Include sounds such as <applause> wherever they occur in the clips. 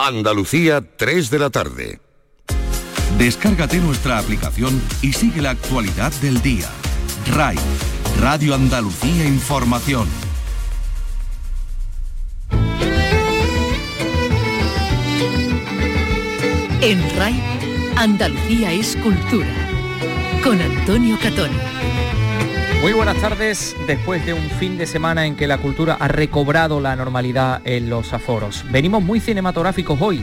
Andalucía, 3 de la tarde. Descárgate nuestra aplicación y sigue la actualidad del día. RAI, Radio Andalucía Información. En RAI, Andalucía es cultura. Con Antonio Catón. Muy buenas tardes, después de un fin de semana en que la cultura ha recobrado la normalidad en los aforos. Venimos muy cinematográficos hoy.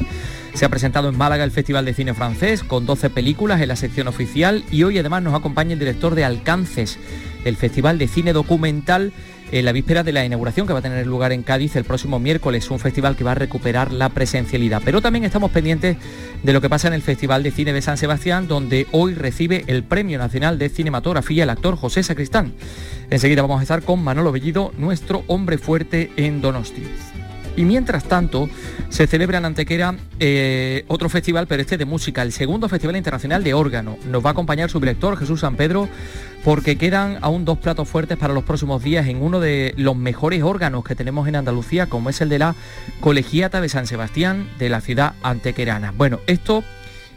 Se ha presentado en Málaga el Festival de Cine Francés con 12 películas en la sección oficial y hoy además nos acompaña el director de Alcances, el Festival de Cine Documental en la víspera de la inauguración que va a tener lugar en Cádiz el próximo miércoles, un festival que va a recuperar la presencialidad. Pero también estamos pendientes de lo que pasa en el Festival de Cine de San Sebastián, donde hoy recibe el Premio Nacional de Cinematografía el actor José Sacristán. Enseguida vamos a estar con Manolo Bellido, nuestro hombre fuerte en Donosti. Y mientras tanto, se celebra en Antequera eh, otro festival, pero este de música, el segundo Festival Internacional de Órgano. Nos va a acompañar su director, Jesús San Pedro, porque quedan aún dos platos fuertes para los próximos días en uno de los mejores órganos que tenemos en Andalucía, como es el de la Colegiata de San Sebastián de la ciudad antequerana. Bueno, esto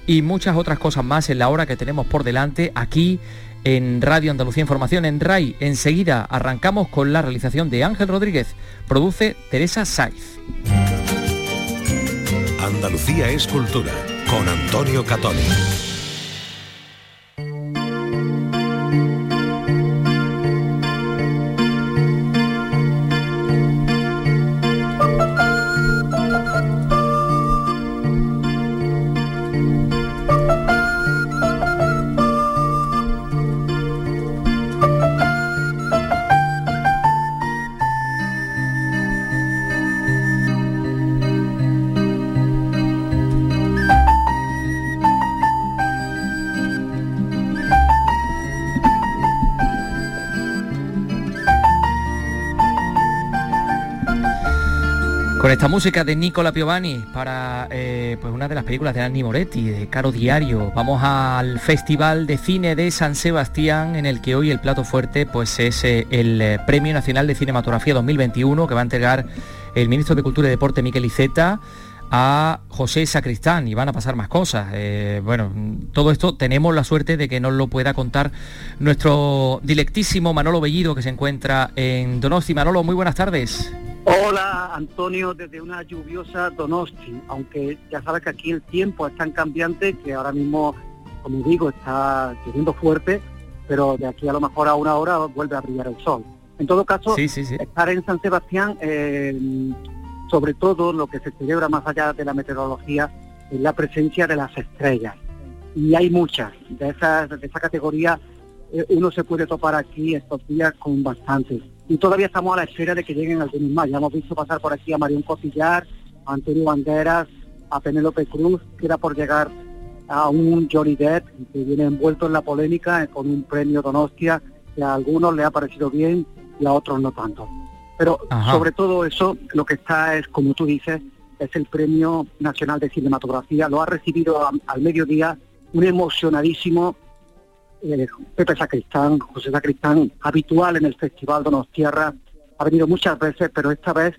y muchas otras cosas más en la hora que tenemos por delante aquí en Radio Andalucía Información en RAI. Enseguida arrancamos con la realización de Ángel Rodríguez. Produce Teresa Saiz. Andalucía es cultura con Antonio Catoni. Esta música de Nicola Piovani para eh, pues una de las películas de Anni Moretti, de Caro Diario, vamos al Festival de Cine de San Sebastián, en el que hoy el plato fuerte pues es eh, el eh, Premio Nacional de Cinematografía 2021 que va a entregar el ministro de Cultura y Deporte Miquel Iceta a José Sacristán y van a pasar más cosas. bueno, todo esto tenemos la suerte de que nos lo pueda contar nuestro directísimo Manolo Bellido que se encuentra en Donosti. Manolo, muy buenas tardes. Hola Antonio, desde una lluviosa Donosti, aunque ya sabes que aquí el tiempo es tan cambiante que ahora mismo, como digo, está lloviendo fuerte, pero de aquí a lo mejor a una hora vuelve a brillar el sol. En todo caso, estar en San Sebastián, eh, sobre todo lo que se celebra más allá de la meteorología, es la presencia de las estrellas. Y hay muchas, de, esas, de esa categoría eh, uno se puede topar aquí estos días con bastantes y todavía estamos a la espera de que lleguen algunos más. Ya hemos visto pasar por aquí a Marión Cotillar, a Antonio Banderas, a Penélope Cruz, que era por llegar a un Johnny Depp, que viene envuelto en la polémica eh, con un premio Donostia, que a algunos le ha parecido bien y a otros no tanto. Pero sobre todo eso, lo que está es, como tú dices, es el Premio Nacional de Cinematografía. Lo ha recibido al mediodía un emocionadísimo eh, Pepe Sacristán, José Sacristán, habitual en el Festival Donostierra, ha venido muchas veces, pero esta vez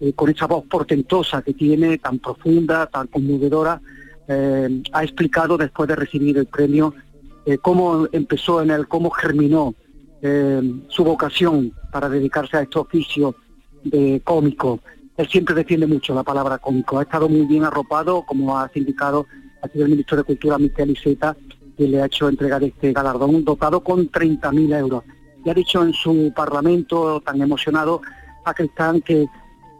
eh, con esa voz portentosa que tiene, tan profunda, tan conmovedora, eh, ha explicado después de recibir el premio cómo empezó en él, cómo germinó su vocación para dedicarse a este oficio de cómico. Él siempre defiende mucho la palabra cómico. Ha estado muy bien arropado, como ha indicado ha sido el ministro de Cultura, Miquel Iseta, que le ha hecho entregar este galardón, dotado con 30.000 euros. Y ha dicho en su parlamento, tan emocionado, a Cristán, que,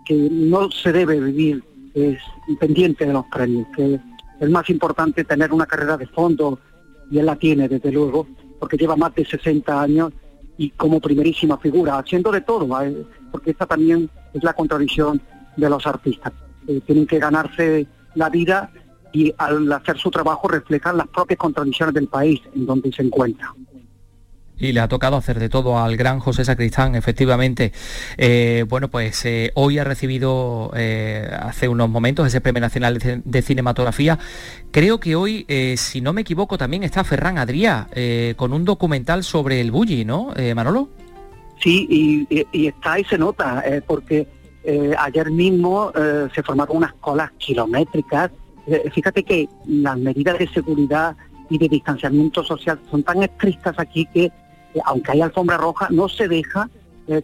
que no se debe vivir es, pendiente de los premios, que es más importante tener una carrera de fondo, y él la tiene, desde luego, porque lleva más de 60 años y como primerísima figura, haciendo de todo, porque esta también es la contradicción de los artistas. Tienen que ganarse la vida y al hacer su trabajo reflejan las propias contradicciones del país en donde se encuentra. Y le ha tocado hacer de todo al gran José Sacristán, efectivamente. Eh, bueno, pues eh, hoy ha recibido eh, hace unos momentos ese Premio Nacional de, Cinematografía. Creo que hoy, si no me equivoco, también está Ferran Adrià con un documental sobre el bully, ¿no, Manolo? Sí, y, y, está y se nota, porque ayer mismo se formaron unas colas kilométricas. Eh, fíjate que las medidas de seguridad y de distanciamiento social son tan estrictas aquí que, aunque hay alfombra roja, no se deja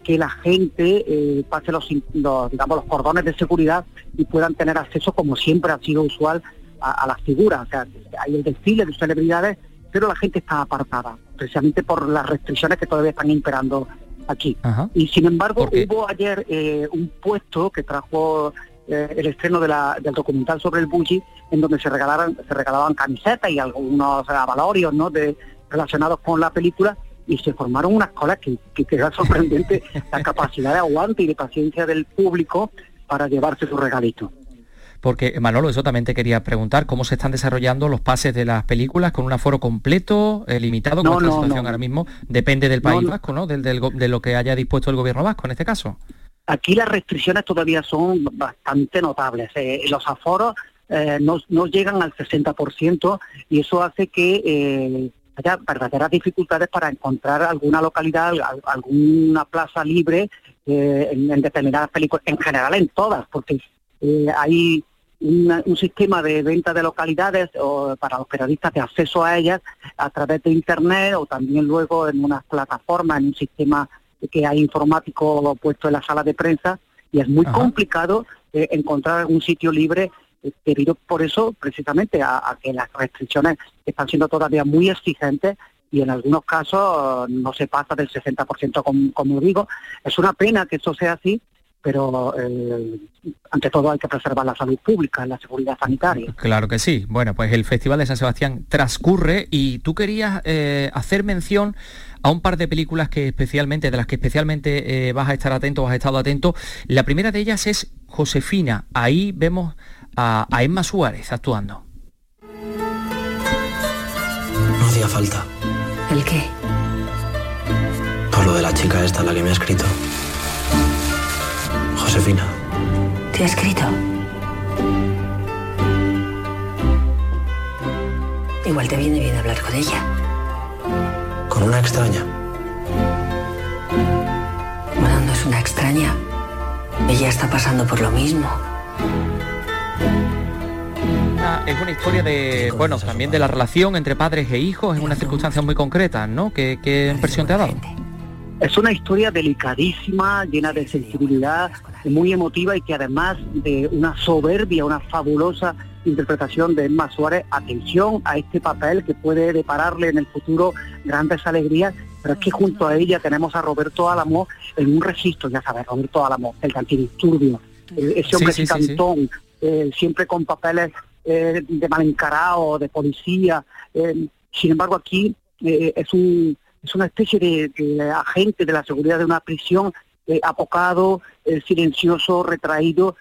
que la gente pase los, digamos, los cordones de seguridad y puedan tener acceso, como siempre ha sido usual, a, las figuras. O sea, hay el desfile de celebridades, pero la gente está apartada, precisamente por las restricciones que todavía están imperando aquí. Y sin embargo, hubo ayer eh, un puesto que trajo eh, el estreno de la, del documental sobre el Bulli, en donde se regalaban, se regalaban camisetas y algunos avalorios ¿no? de, relacionados con la película y se formaron unas colas que, que, era sorprendente <laughs> la capacidad de aguante y de paciencia del público para llevarse su regalito. Porque, Manolo, eso también te quería preguntar, ¿cómo se están desarrollando los pases de las películas con un aforo completo, eh, limitado, con la situación ahora mismo? Depende del País Vasco, ¿no? Del, de lo que haya dispuesto el gobierno vasco en este caso. Aquí las restricciones todavía son bastante notables. Eh, los aforos eh, no, llegan al 60% y eso hace que haya verdaderas dificultades para encontrar alguna localidad, alguna plaza libre en, en, determinadas películas, en general en todas, porque hay un sistema de venta de localidades o para los periodistas de acceso a ellas a través de internet o también luego en unas plataformas, en un sistema que hay informático puesto en la sala de prensa y es muy complicado eh, encontrar un sitio libre eh, debido por eso precisamente a, que las restricciones están siendo todavía muy exigentes y en algunos casos no se pasa del 60% como, como digo. Es una pena que eso sea así pero eh, ante todo hay que preservar la salud pública, la seguridad sanitaria. Claro que sí. Bueno, pues el Festival de San Sebastián transcurre y tú querías eh, hacer mención a un par de películas que especialmente, de las que especialmente eh, vas a estar atento, has estado atento. La primera de ellas es Josefina. Ahí vemos a, a Emma Suárez actuando. No hacía falta. ¿El qué? Por lo de la chica esta, la que me ha escrito. Josefina. ¿Te ha escrito? Igual te viene bien hablar con ella. ¿Con una extraña? Bueno, no es una extraña. Ella está pasando por lo mismo. es una historia de, bueno, también de la relación entre padres e hijos en unas circunstancias muy concretas, ¿no? ¿Qué, qué impresión te ha dado? Es una historia delicadísima, llena de sensibilidad, muy emotiva y que además de una soberbia, una fabulosa interpretación de Emma Suárez, atención a este papel que puede depararle en el futuro grandes alegrías, pero es que junto a ella tenemos a Roberto Álamo en un registro, ya sabes, Roberto Álamo, el cantidisturbio, eh, ese hombre cantón, eh, siempre con papeles eh, de mal encarado, de policía. sin embargo, aquí es, un, es una especie de agente de la seguridad de una prisión eh, apocado, silencioso, retraído,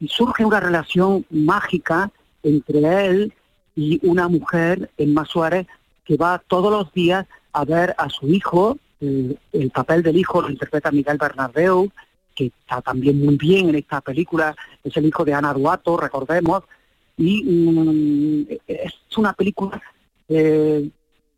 y surge una relación mágica entre él y una mujer, Emma Suárez, que va todos los días a ver a su hijo, el, papel del hijo lo interpreta Miguel Bernardeu, que está también muy bien en esta película, es el hijo de Ana Duato, recordemos, y mm, es una película eh,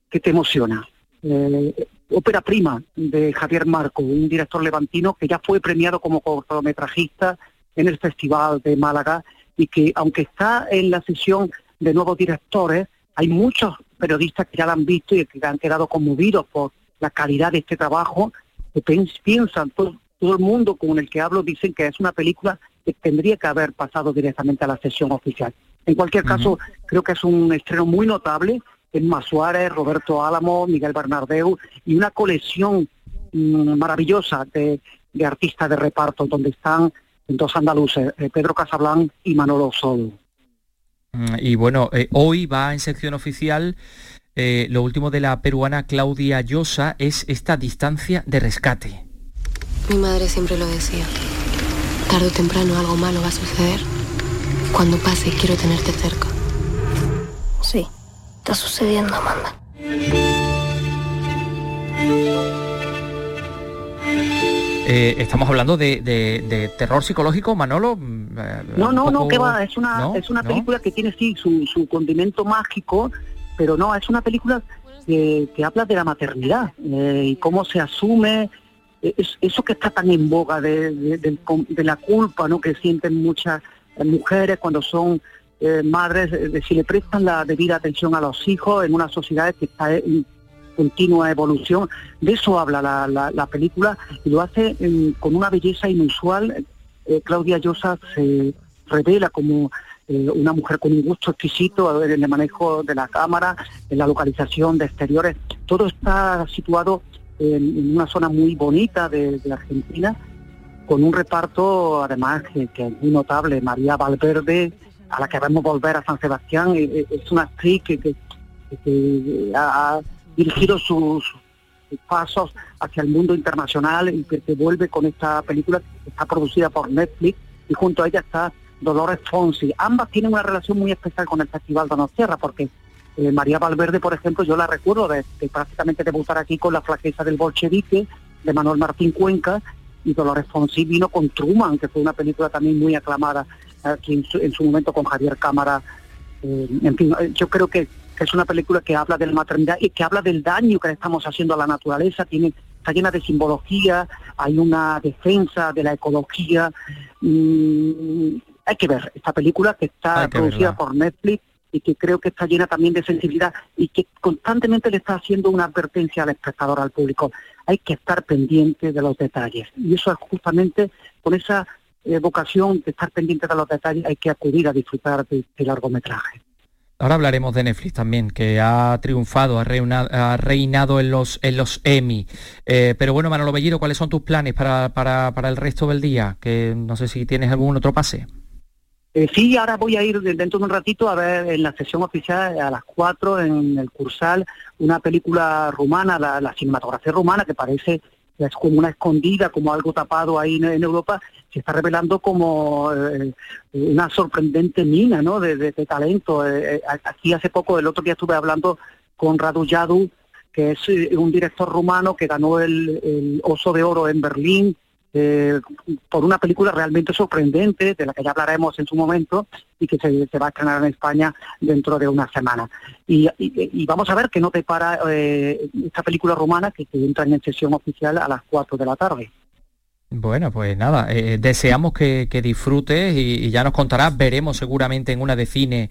que te emociona. Eh, ópera prima de Javier Marco, un director levantino que ya fue premiado como cortometrajista en el Festival de Málaga y que aunque está en la sesión de nuevos directores, hay muchos periodistas que ya la han visto y que han quedado conmovidos por la calidad de este trabajo, que piensan, todo, el mundo con el que hablo dicen que es una película que tendría que haber pasado directamente a la sesión oficial. En cualquier caso, creo que es un estreno muy notable Emma Suárez, Roberto Álamo, Miguel Bernardeu y una colección mm, maravillosa de, artistas de reparto donde están dos andaluces, eh, Pedro Casablanc y Manolo Sol. Mm, y bueno, eh, hoy va en sección oficial eh, lo último de la peruana Claudia Llosa es esta distancia de rescate. Mi madre siempre lo decía. Tarde o temprano algo malo va a suceder. Cuando pase quiero tenerte cerca. Sí está sucediendo, Amanda. Eh, estamos hablando de, terror psicológico, Manolo. Mm, eh, no, no, no, que va, es una, es una película que tiene sí su, condimento mágico, pero no, es una película que, habla de la maternidad eh, y cómo se asume eso que está tan en boga de, la culpa ¿no? que sienten muchas mujeres cuando son eh, madres, de si le prestan la debida atención a los hijos en una sociedad que está en continua evolución. De eso habla la, película y lo hace con una belleza inusual. Eh, Claudia Llosa se revela como eh, una mujer con un gusto exquisito en el manejo de la cámara, en la localización de exteriores. Todo está situado en, una zona muy bonita de, Argentina, con un reparto además que, es muy notable. María Valverde, a la que vemos volver a San Sebastián, es una actriz que, ha dirigido sus, pasos hacia el mundo internacional y que, vuelve con esta película que está producida por Netflix y junto a ella está Dolores Fonsi. Ambas tienen una relación muy especial con el Festival de Tierra porque eh, María Valverde, por ejemplo, yo la recuerdo de, prácticamente debutar aquí con La flaqueza del bolchevique de Manuel Martín Cuenca y Dolores Fonsi vino con Truman, que fue una película también muy aclamada aquí en su, momento con Javier Cámara. Eh, en fin, eh, yo creo que, es una película que habla de la maternidad y que habla del daño que le estamos haciendo a la naturaleza, tiene está llena de simbología, hay una defensa de la ecología. Mm, hay que ver esta película que está producida por Netflix y que creo que está llena también de sensibilidad y que constantemente le está haciendo una advertencia al espectador, al público. Hay que estar pendiente de los detalles. Y eso es justamente con esa eh, vocación de estar pendiente de los detalles hay que acudir a disfrutar de este largometraje. Ahora hablaremos de Netflix también, que ha triunfado, ha reinado, en los, en los Emmy. Eh, pero bueno, Manolo Bellido, ¿cuáles son tus planes para, para, para el resto del día? Que no sé si tienes algún otro pase. Eh, sí, ahora voy a ir dentro de un ratito a ver en la sesión oficial a las 4 en el Cursal una película rumana, la, cinematografía rumana, que parece es como una escondida, como algo tapado ahí en, Europa, se está revelando como eh, una sorprendente mina ¿no? de, talento. Eh, aquí hace poco, el otro día estuve hablando con Radu Yadu, que es un director rumano que ganó el Oso de Oro en Berlín, eh, por una película realmente sorprendente, de la que ya hablaremos en su momento, y que se, va a estrenar en España dentro de una semana. Y, vamos a ver que no te para eh, esta película romana que, entra en sesión oficial a las 4 de la tarde. Bueno, pues nada, eh, deseamos que, disfrutes y, ya nos contarás, veremos seguramente en una de cine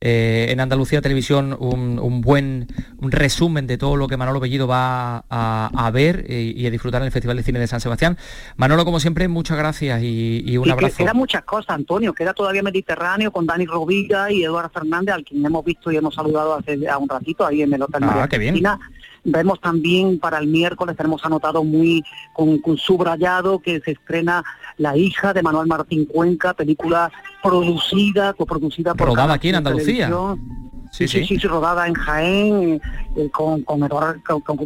eh, en Andalucía Televisión un, buen resumen de todo lo que Manolo Bellido va a, ver y, a disfrutar en el Festival de Cine de San Sebastián. Manolo, como siempre, muchas gracias y, un abrazo. Queda muchas cosas, Antonio. Queda todavía Mediterráneo con Dani Rovilla y Eduardo Fernández, al quien hemos visto y hemos saludado hace un ratito ahí en el Hotel ah, qué bien. Vemos también para el miércoles, tenemos anotado muy con, subrayado que se estrena La hija de Manuel Martín Cuenca, película producida, coproducida por... Rodada aquí en Andalucía. Sí sí, sí, sí, rodada en Jaén, eh, con, con, Eduardo,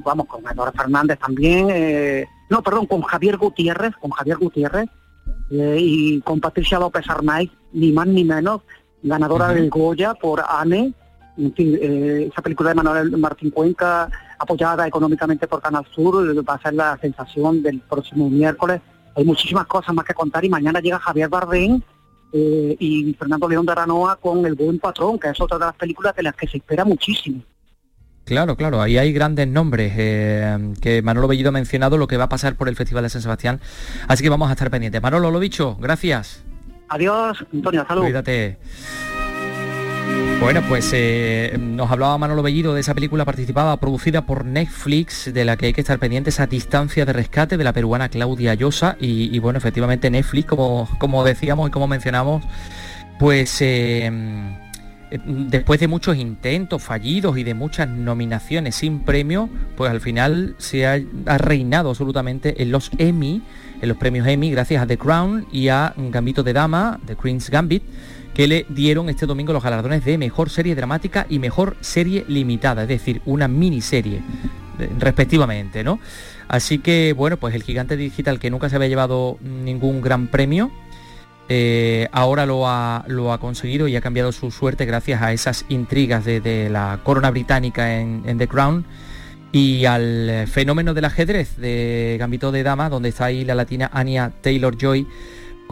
vamos, con Eduardo Fernández también, eh, no, perdón, con Javier Gutiérrez, con Javier Gutiérrez, eh, y con Patricia López Arnaiz, ni más ni menos, ganadora del Goya por ANE, en fin, esa película de Manuel Martín Cuenca apoyada económicamente por Canal Sur, va a ser la sensación del próximo miércoles. Hay muchísimas cosas más que contar y mañana llega Javier Bardem eh, y Fernando León de Aranoa con El Buen Patrón, que es otra de las películas de las que se espera muchísimo. Claro, claro, ahí hay grandes nombres eh, que Manolo Bellido ha mencionado lo que va a pasar por el Festival de San Sebastián, así que vamos a estar pendientes. Manolo, lo dicho, gracias. Adiós, Antonio, salud. Cuídate. Bueno, pues eh, nos hablaba Manolo Bellido de esa película participada, producida por Netflix, de la que hay que estar pendientes a distancia de rescate de la peruana Claudia Llosa. Y, bueno, efectivamente Netflix, como, como decíamos y como mencionamos, pues eh, después de muchos intentos fallidos y de muchas nominaciones sin premio, pues al final se ha, ha reinado absolutamente en los Emmy, en los premios Emmy, gracias a The Crown y a Gambito de Dama, The Queen's Gambit que le dieron este domingo los galardones de Mejor Serie Dramática y Mejor Serie Limitada, es decir, una miniserie, eh, respectivamente, ¿no? Así que, bueno, pues el gigante digital que nunca se había llevado ningún gran premio, eh, ahora lo ha, lo ha, conseguido y ha cambiado su suerte gracias a esas intrigas de, la corona británica en, en, The Crown y al fenómeno del ajedrez de Gambito de Dama, donde está ahí la latina Anya Taylor-Joy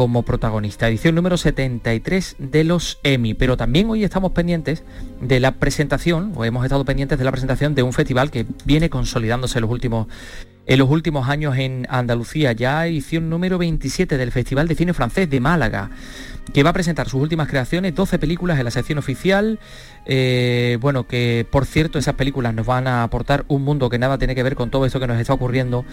como protagonista. Edición número 73 de los Emmy. Pero también hoy estamos pendientes de la presentación, o hemos estado pendientes de la presentación de un festival que viene consolidándose en los últimos en los últimos años en Andalucía, ya edición número 27 del Festival de Cine Francés de Málaga, que va a presentar sus últimas creaciones, 12 películas en la sección oficial, eh, bueno, que por cierto esas películas nos van a aportar un mundo que nada tiene que ver con todo esto que nos está ocurriendo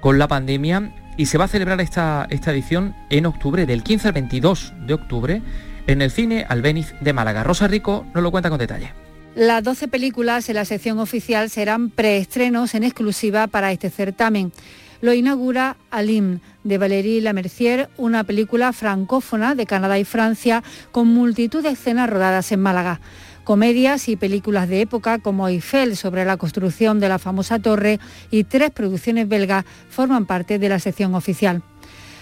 con la pandemia, y se va a celebrar esta, esta edición en octubre, del 15 al 22 de octubre, en el cine Albeniz de Málaga. Rosa Rico nos lo cuenta con detalle. Las 12 películas en la sección oficial serán preestrenos en exclusiva para este certamen. Lo inaugura Alim, de Valérie Lamercier, una película francófona de Canadá y Francia con multitud de escenas rodadas en Málaga. Comedias y películas de época como Eiffel sobre la construcción de la famosa torre y tres producciones belgas forman parte de la sección oficial.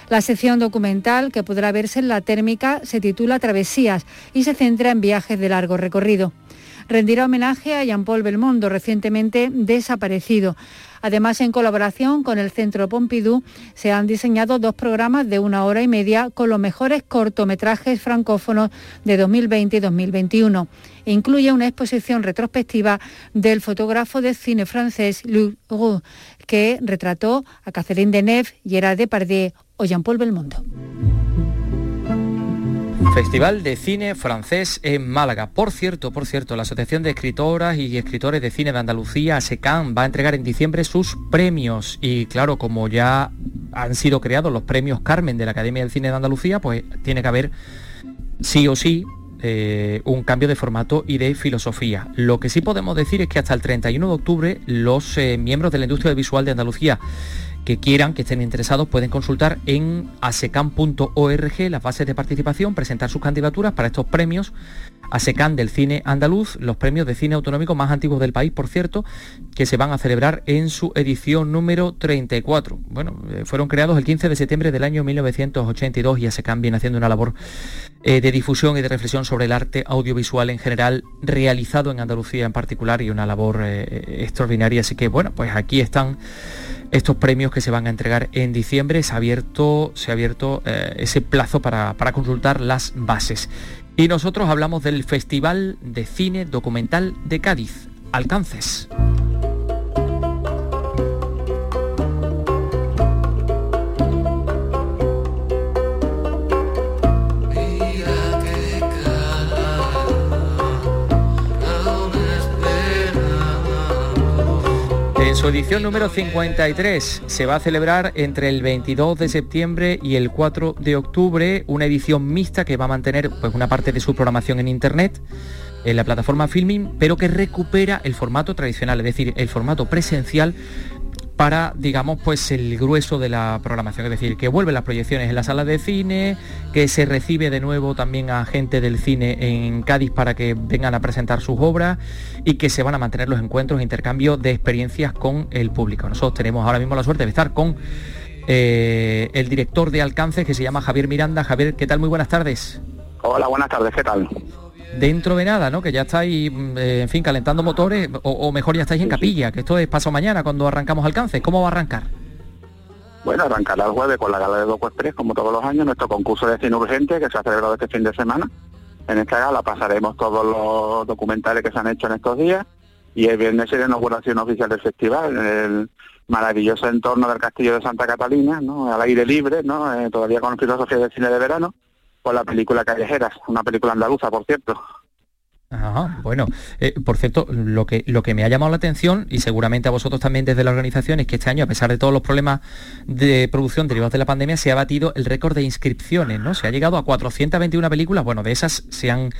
La sección documental, que podrá verse en la térmica, se titula Travesías y se centra en viajes de largo recorrido rendirá homenaje a Jean-Paul Belmondo, recientemente desaparecido. Además, en colaboración con el Centro Pompidou, se han diseñado dos programas de una hora y media con los mejores cortometrajes francófonos de 2020 y 2021. incluye una exposición retrospectiva del fotógrafo de cine francés Luc Roux, que retrató a Catherine Deneuve, Gerard Depardieu o Jean-Paul Belmondo. Festival de Cine Francés en Málaga. Por cierto, por cierto, la Asociación de Escritoras y Escritores de Cine de Andalucía, ASECAN, va a entregar en diciembre sus premios. Y claro, como ya han sido creados los premios Carmen de la Academia del Cine de Andalucía, pues tiene que haber sí o sí eh, un cambio de formato y de filosofía. Lo que sí podemos decir es que hasta el 31 de octubre los eh, miembros de la industria visual de Andalucía que quieran, que estén interesados, pueden consultar en asecam.org las bases de participación, presentar sus candidaturas para estos premios ASECAN del cine andaluz, los premios de cine autonómico más antiguos del país, por cierto, que se van a celebrar en su edición número 34. Bueno, eh, fueron creados el 15 de septiembre del año 1982 y ASECAN viene haciendo una labor eh, de difusión y de reflexión sobre el arte audiovisual en general, realizado en Andalucía en particular y una labor eh, extraordinaria. Así que bueno, pues aquí están estos premios que se van a entregar en diciembre. Se ha abierto, se ha abierto eh, ese plazo para, para consultar las bases. Y nosotros hablamos del Festival de Cine Documental de Cádiz, Alcances. En su edición número 53 se va a celebrar entre el 22 de septiembre y el 4 de octubre una edición mixta que va a mantener pues, una parte de su programación en internet en la plataforma Filming, pero que recupera el formato tradicional, es decir, el formato presencial para, digamos, pues el grueso de la programación, es decir, que vuelven las proyecciones en la sala de cine, que se recibe de nuevo también a gente del cine en Cádiz para que vengan a presentar sus obras y que se van a mantener los encuentros e intercambio de experiencias con el público. Nosotros tenemos ahora mismo la suerte de estar con eh, el director de Alcance que se llama Javier Miranda. Javier, ¿qué tal? Muy buenas tardes. Hola, buenas tardes, ¿qué tal? Dentro de nada, ¿no? Que ya estáis, mm, eh, en fin, calentando motores, o, mejor ya estáis en capilla, que esto es paso mañana cuando arrancamos alcance. ¿Cómo va a arrancar? Bueno, arrancará el jueves con la gala de Doco Express, como todos los años, nuestro concurso de cine urgente que se ha celebrado este fin de semana. En esta gala pasaremos todos los documentales que se han hecho en estos días y el viernes será la inauguración oficial del festival, en el maravilloso entorno del Castillo de Santa Catalina, ¿no? al aire libre, ¿no? Eh, todavía con filosofía de cine de verano por la película Callejeras, una película andaluza, por cierto. Ajá, bueno, eh, por cierto, lo que, lo que me ha llamado la atención, y seguramente a vosotros también desde la organización, es que este año, a pesar de todos los problemas de producción derivados de la pandemia, se ha batido el récord de inscripciones, ¿no? Se ha llegado a 421 películas, bueno, de esas se han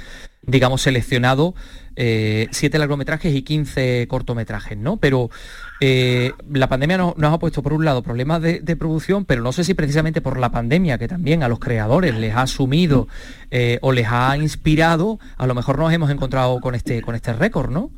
digamos, seleccionado eh, siete largometrajes y 15 cortometrajes, ¿no? Pero eh, la pandemia nos, ha puesto, por un lado, problemas de, producción, pero no sé si precisamente por la pandemia, que también a los creadores les ha sumido eh, o les ha inspirado, a lo mejor nos hemos encontrado con este, con este récord, ¿no?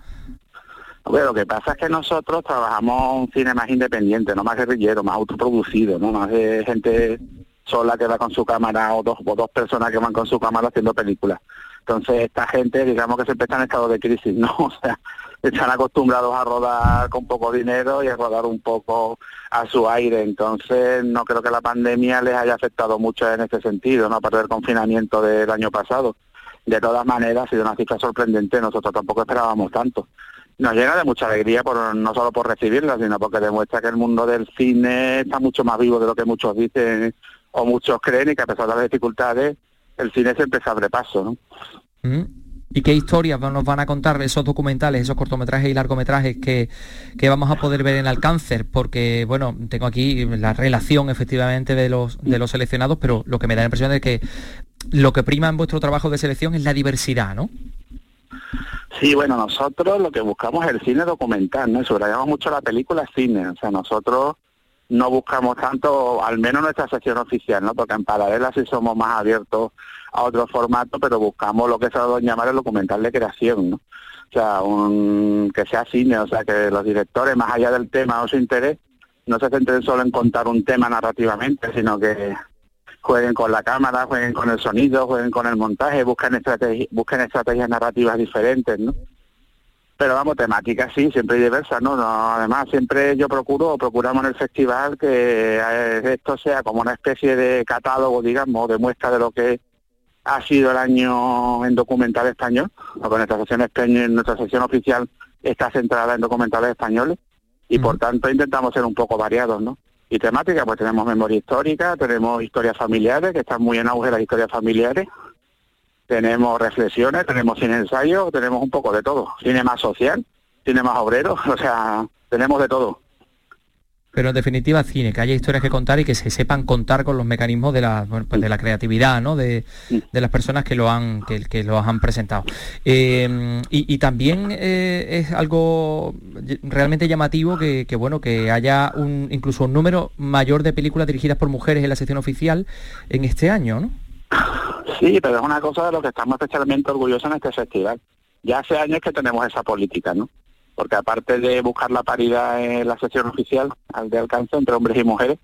Bueno, lo que pasa es que nosotros trabajamos un cine más independiente, no más guerrillero, más autoproducido, ¿no? Más de gente sola que va con su cámara o dos, o dos personas que van con su cámara haciendo películas. Entonces esta gente, digamos que siempre está en estado de crisis, ¿no? <laughs> O sea, están acostumbrados a rodar con poco dinero y a rodar un poco a su aire. Entonces, no creo que la pandemia les haya afectado mucho en ese sentido, ¿no? Aparte del confinamiento del año pasado. De todas maneras, ha sido una cifra sorprendente, nosotros tampoco esperábamos tanto. Nos llena de mucha alegría, por, no solo por recibirla, sino porque demuestra que el mundo del cine está mucho más vivo de lo que muchos dicen o muchos creen y que a pesar de las dificultades, el cine siempre se abre paso. ¿no? Mm. ¿Y qué historias nos van a contar esos documentales, esos cortometrajes y largometrajes que, vamos a poder ver en Alcáncer? Porque, bueno, tengo aquí la relación efectivamente de los, de los seleccionados, pero lo que me da la impresión es que lo que prima en vuestro trabajo de selección es la diversidad, ¿no? Sí, bueno, nosotros lo que buscamos es el cine documental, ¿no? Y subrayamos mucho la película cine. O sea, nosotros no buscamos tanto, al menos nuestra sección oficial, ¿no? Porque en paralela sí somos más abiertos a otro formato, pero buscamos lo que se va a llamar el documental de creación, ¿no? O sea, un, que sea cine, o sea, que los directores, más allá del tema o su interés, no se centren solo en contar un tema narrativamente, sino que jueguen con la cámara, jueguen con el sonido, jueguen con el montaje, busquen, estrategias busquen estrategias narrativas diferentes, ¿no? Pero vamos, temáticas sí, siempre diversas, ¿no? ¿no? Además, siempre yo procuro, procuramos en el festival que eh, esto sea como una especie de catálogo, digamos, de muestra de lo que ha sido el año en documental español, porque nuestra sección, nuestra sección oficial está centrada en documentales españoles y por tanto intentamos ser un poco variados, ¿no? Y temática, pues tenemos memoria histórica, tenemos historias familiares, que están muy en auge las historias familiares, tenemos reflexiones, tenemos cine ensayo, tenemos un poco de todo, cine más social, cine más obrero, <laughs> o sea, tenemos de todo. Pero en definitiva cine, que haya historias que contar y que se sepan contar con los mecanismos de la, pues de la creatividad, ¿no? De, las personas que lo han, que, que lo han presentado. Eh, y, también eh, es algo realmente llamativo que, bueno, que haya un, incluso un número mayor de películas dirigidas por mujeres en la sección oficial en este año, ¿no? <laughs> Sí, pero es una cosa de lo que estamos especialmente orgullosos en este festival. Ya hace años que tenemos esa política, ¿no? porque aparte de buscar la paridad en la sesión oficial al de alcance entre hombres y mujeres,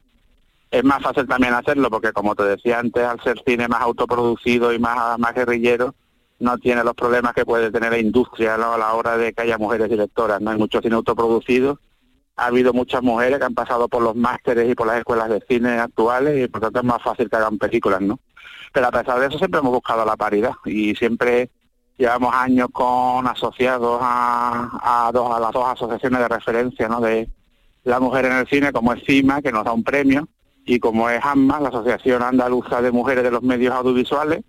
es más fácil también hacerlo porque como te decía antes, al ser cine más autoproducido y más, más guerrillero, no tiene los problemas que puede tener la industria a la hora de que haya mujeres directoras. No hay mucho cine autoproducido. Ha habido muchas mujeres que han pasado por los másteres y por las escuelas de cine actuales y por tanto es más fácil que hagan películas, ¿no? Pero a pesar de eso siempre hemos buscado la paridad y siempre Llevamos años con asociados a, a, dos, a las dos asociaciones de referencia ¿no? de la mujer en el cine, como es CIMA, que nos da un premio, y como es AMMA, la Asociación Andaluza de Mujeres de los Medios Audiovisuales,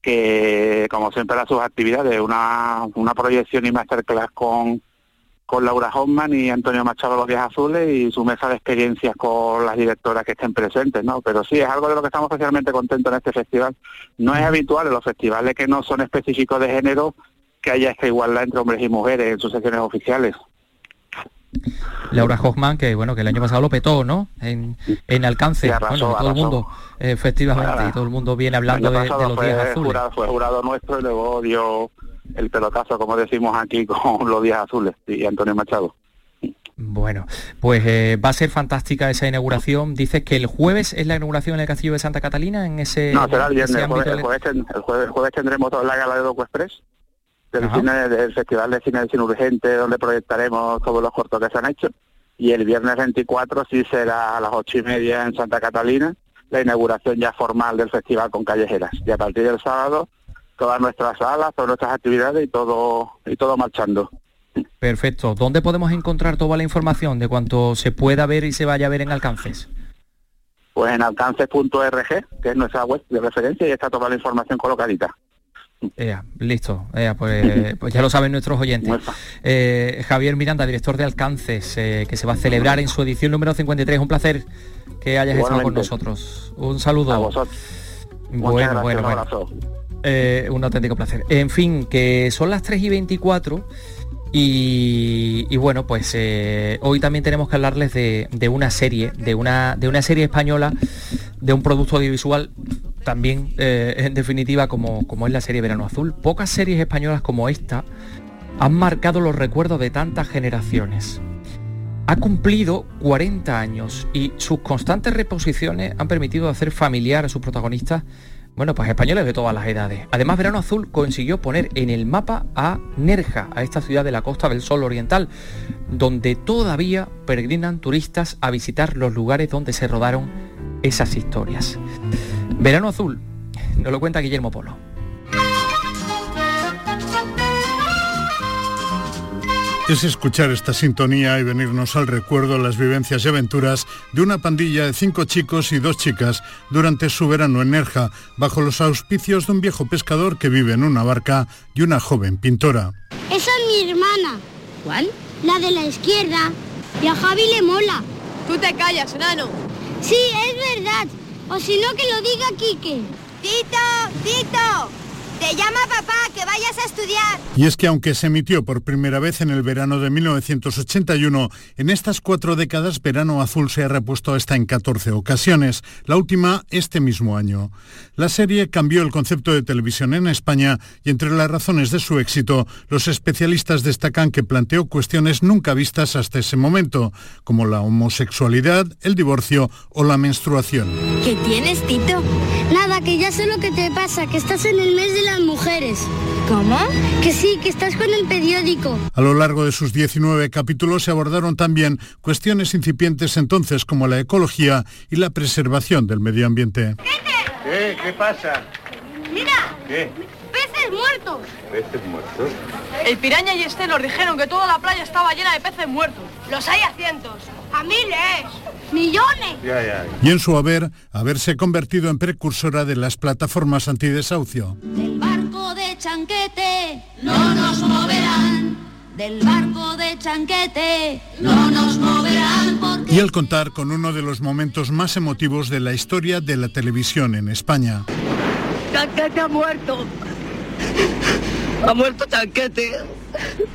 que como siempre las sus actividades, una, una proyección y masterclass con con Laura Hoffman y Antonio Machado Los Días Azules y su mesa de experiencias con las directoras que estén presentes, ¿no? Pero sí, es algo de lo que estamos especialmente contentos en este festival. No es habitual en los festivales que no son específicos de género que haya esta igualdad entre hombres y mujeres en sus sesiones oficiales. Laura Hoffman, que bueno, que el año pasado lo petó, ¿no? En, en alcance, todo el mundo, efectivamente, y todo el mundo viene hablando de, los días azules. Jurado, fue jurado nuestro y luego dio el pelotazo, como decimos aquí, <laughs> con los días azules y Antonio Machado. Bueno, pues eh, va a ser fantástica esa inauguración. Dices que el jueves es la inauguración en el Castillo de Santa Catalina, en ese... No, será el viernes, el jueves, tendremos la gala de Doco Express, del, cine, del Festival de Cine de Cine Urgente, donde proyectaremos todos los cortos que se han hecho. Y el viernes 24 sí será a las ocho y media en Santa Catalina, la inauguración ya formal del festival con callejeras. Y a partir del sábado todas nuestras salas, todas nuestras actividades y todo, y todo marchando. Perfecto. ¿Dónde podemos encontrar toda la información de cuanto se pueda ver y se vaya a ver en Alcances? Pues en alcances.org, que es nuestra web de referencia, y está toda la información colocadita. listo, pues, pues, ya lo saben nuestros oyentes. Eh, Javier Miranda, director de Alcances, eh, que se va a celebrar en su edición número 53. Un placer que hayas estado con nosotros. Un saludo. A vosotros. Bueno, bueno, bueno. Eh, un auténtico placer. En fin, que son las 3 y 24 y, bueno, pues eh, hoy también tenemos que hablarles de, una serie, de una, de una serie española, de un producto audiovisual también, eh, en definitiva, como, como es la serie Verano Azul. Pocas series españolas como esta han marcado los recuerdos de tantas generaciones. Ha cumplido 40 años y sus constantes reposiciones han permitido hacer familiar a sus protagonistas bueno, pues españoles de todas las edades. Además, Verano Azul consiguió poner en el mapa a Nerja, a esta ciudad de la Costa del Sol Oriental, donde todavía peregrinan turistas a visitar los lugares donde se rodaron esas historias. Verano Azul, nos lo cuenta Guillermo Polo. Es escuchar esta sintonía y venirnos al recuerdo las vivencias y aventuras de una pandilla de cinco chicos y dos chicas durante su verano en Nerja, bajo los auspicios de un viejo pescador que vive en una barca y una joven pintora. Esa es mi hermana. ¿Cuál? La de la izquierda. Y a Javi le mola. Tú te callas, enano. Sí, es verdad. O si no, que lo diga Quique. Tito, Tito, te llama papá, que vayas a estudiar. Y es que aunque se emitió por primera vez en el verano de 1981, en estas cuatro décadas Verano Azul se ha repuesto hasta en 14 ocasiones, la última este mismo año. La serie cambió el concepto de televisión en España y entre las razones de su éxito, los especialistas destacan que planteó cuestiones nunca vistas hasta ese momento, como la homosexualidad, el divorcio o la menstruación. ¿Qué tienes, Tito? Nada, que ya sé lo que te pasa, que estás en el mes de las mujeres. ¿Cómo? Que sí, que estás con el periódico. A lo largo de sus 19 capítulos se abordaron también cuestiones incipientes entonces como la ecología y la preservación del medio ambiente. ¿Qué? ¿Qué pasa? Mira. ¿Qué? Peces muertos. ¿Peces muertos? El piraña y este nos dijeron que toda la playa estaba llena de peces muertos. Los hay a cientos, a miles, millones. Ya, ya. Y en su haber, haberse convertido en precursora de las plataformas antidesahucio. Del barco de chanquete no nos moverán. Del barco de chanquete no nos moverán porque... Y al contar con uno de los momentos más emotivos de la historia de la televisión en España. Chanquete ha muerto. Ha muerto Chanquete.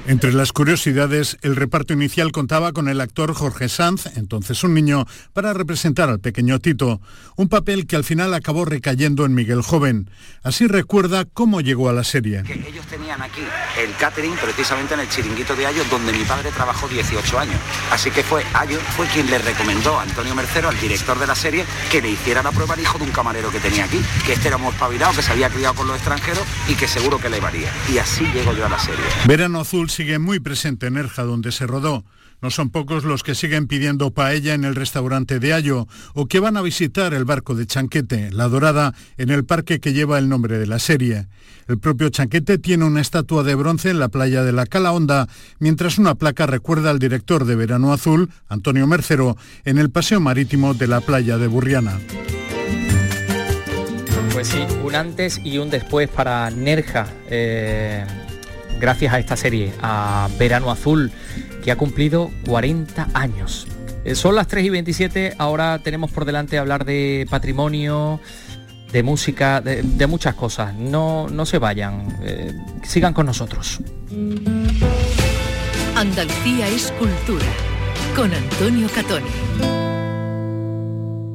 Entre las curiosidades, el reparto inicial contaba con el actor Jorge Sanz, entonces un niño, para representar al pequeño Tito, un papel que al final acabó recayendo en Miguel Joven. Así recuerda cómo llegó a la serie. Que ellos tenían aquí el catering precisamente en el chiringuito de Ayo, donde mi padre trabajó 18 años. Así que fue Ayo, fue quien le recomendó a Antonio Mercero, al director de la serie, que le hiciera la prueba al hijo de un camarero que tenía aquí, que este era muy espabilado, que se había criado con los extranjeros y que seguro que le varía. Y así llego yo a la serie. Verano Azul sigue muy presente en Erja, donde se rodó. No son pocos los que siguen pidiendo paella en el restaurante de Ayo o que van a visitar el barco de Chanquete, La Dorada, en el parque que lleva el nombre de la serie. El propio Chanquete tiene una estatua de bronce en la playa de la Cala Honda, mientras una placa recuerda al director de Verano Azul, Antonio Mercero, en el paseo marítimo de la playa de Burriana. Pues sí, un antes y un después para Nerja. eh, gracias a esta serie, a Verano Azul, que ha cumplido 40 años. Eh, Son las 3 y 27, ahora tenemos por delante hablar de patrimonio, de música, de, muchas cosas. No, no se vayan, eh, sigan con nosotros. Andalucía es cultura. Con Antonio Catoni.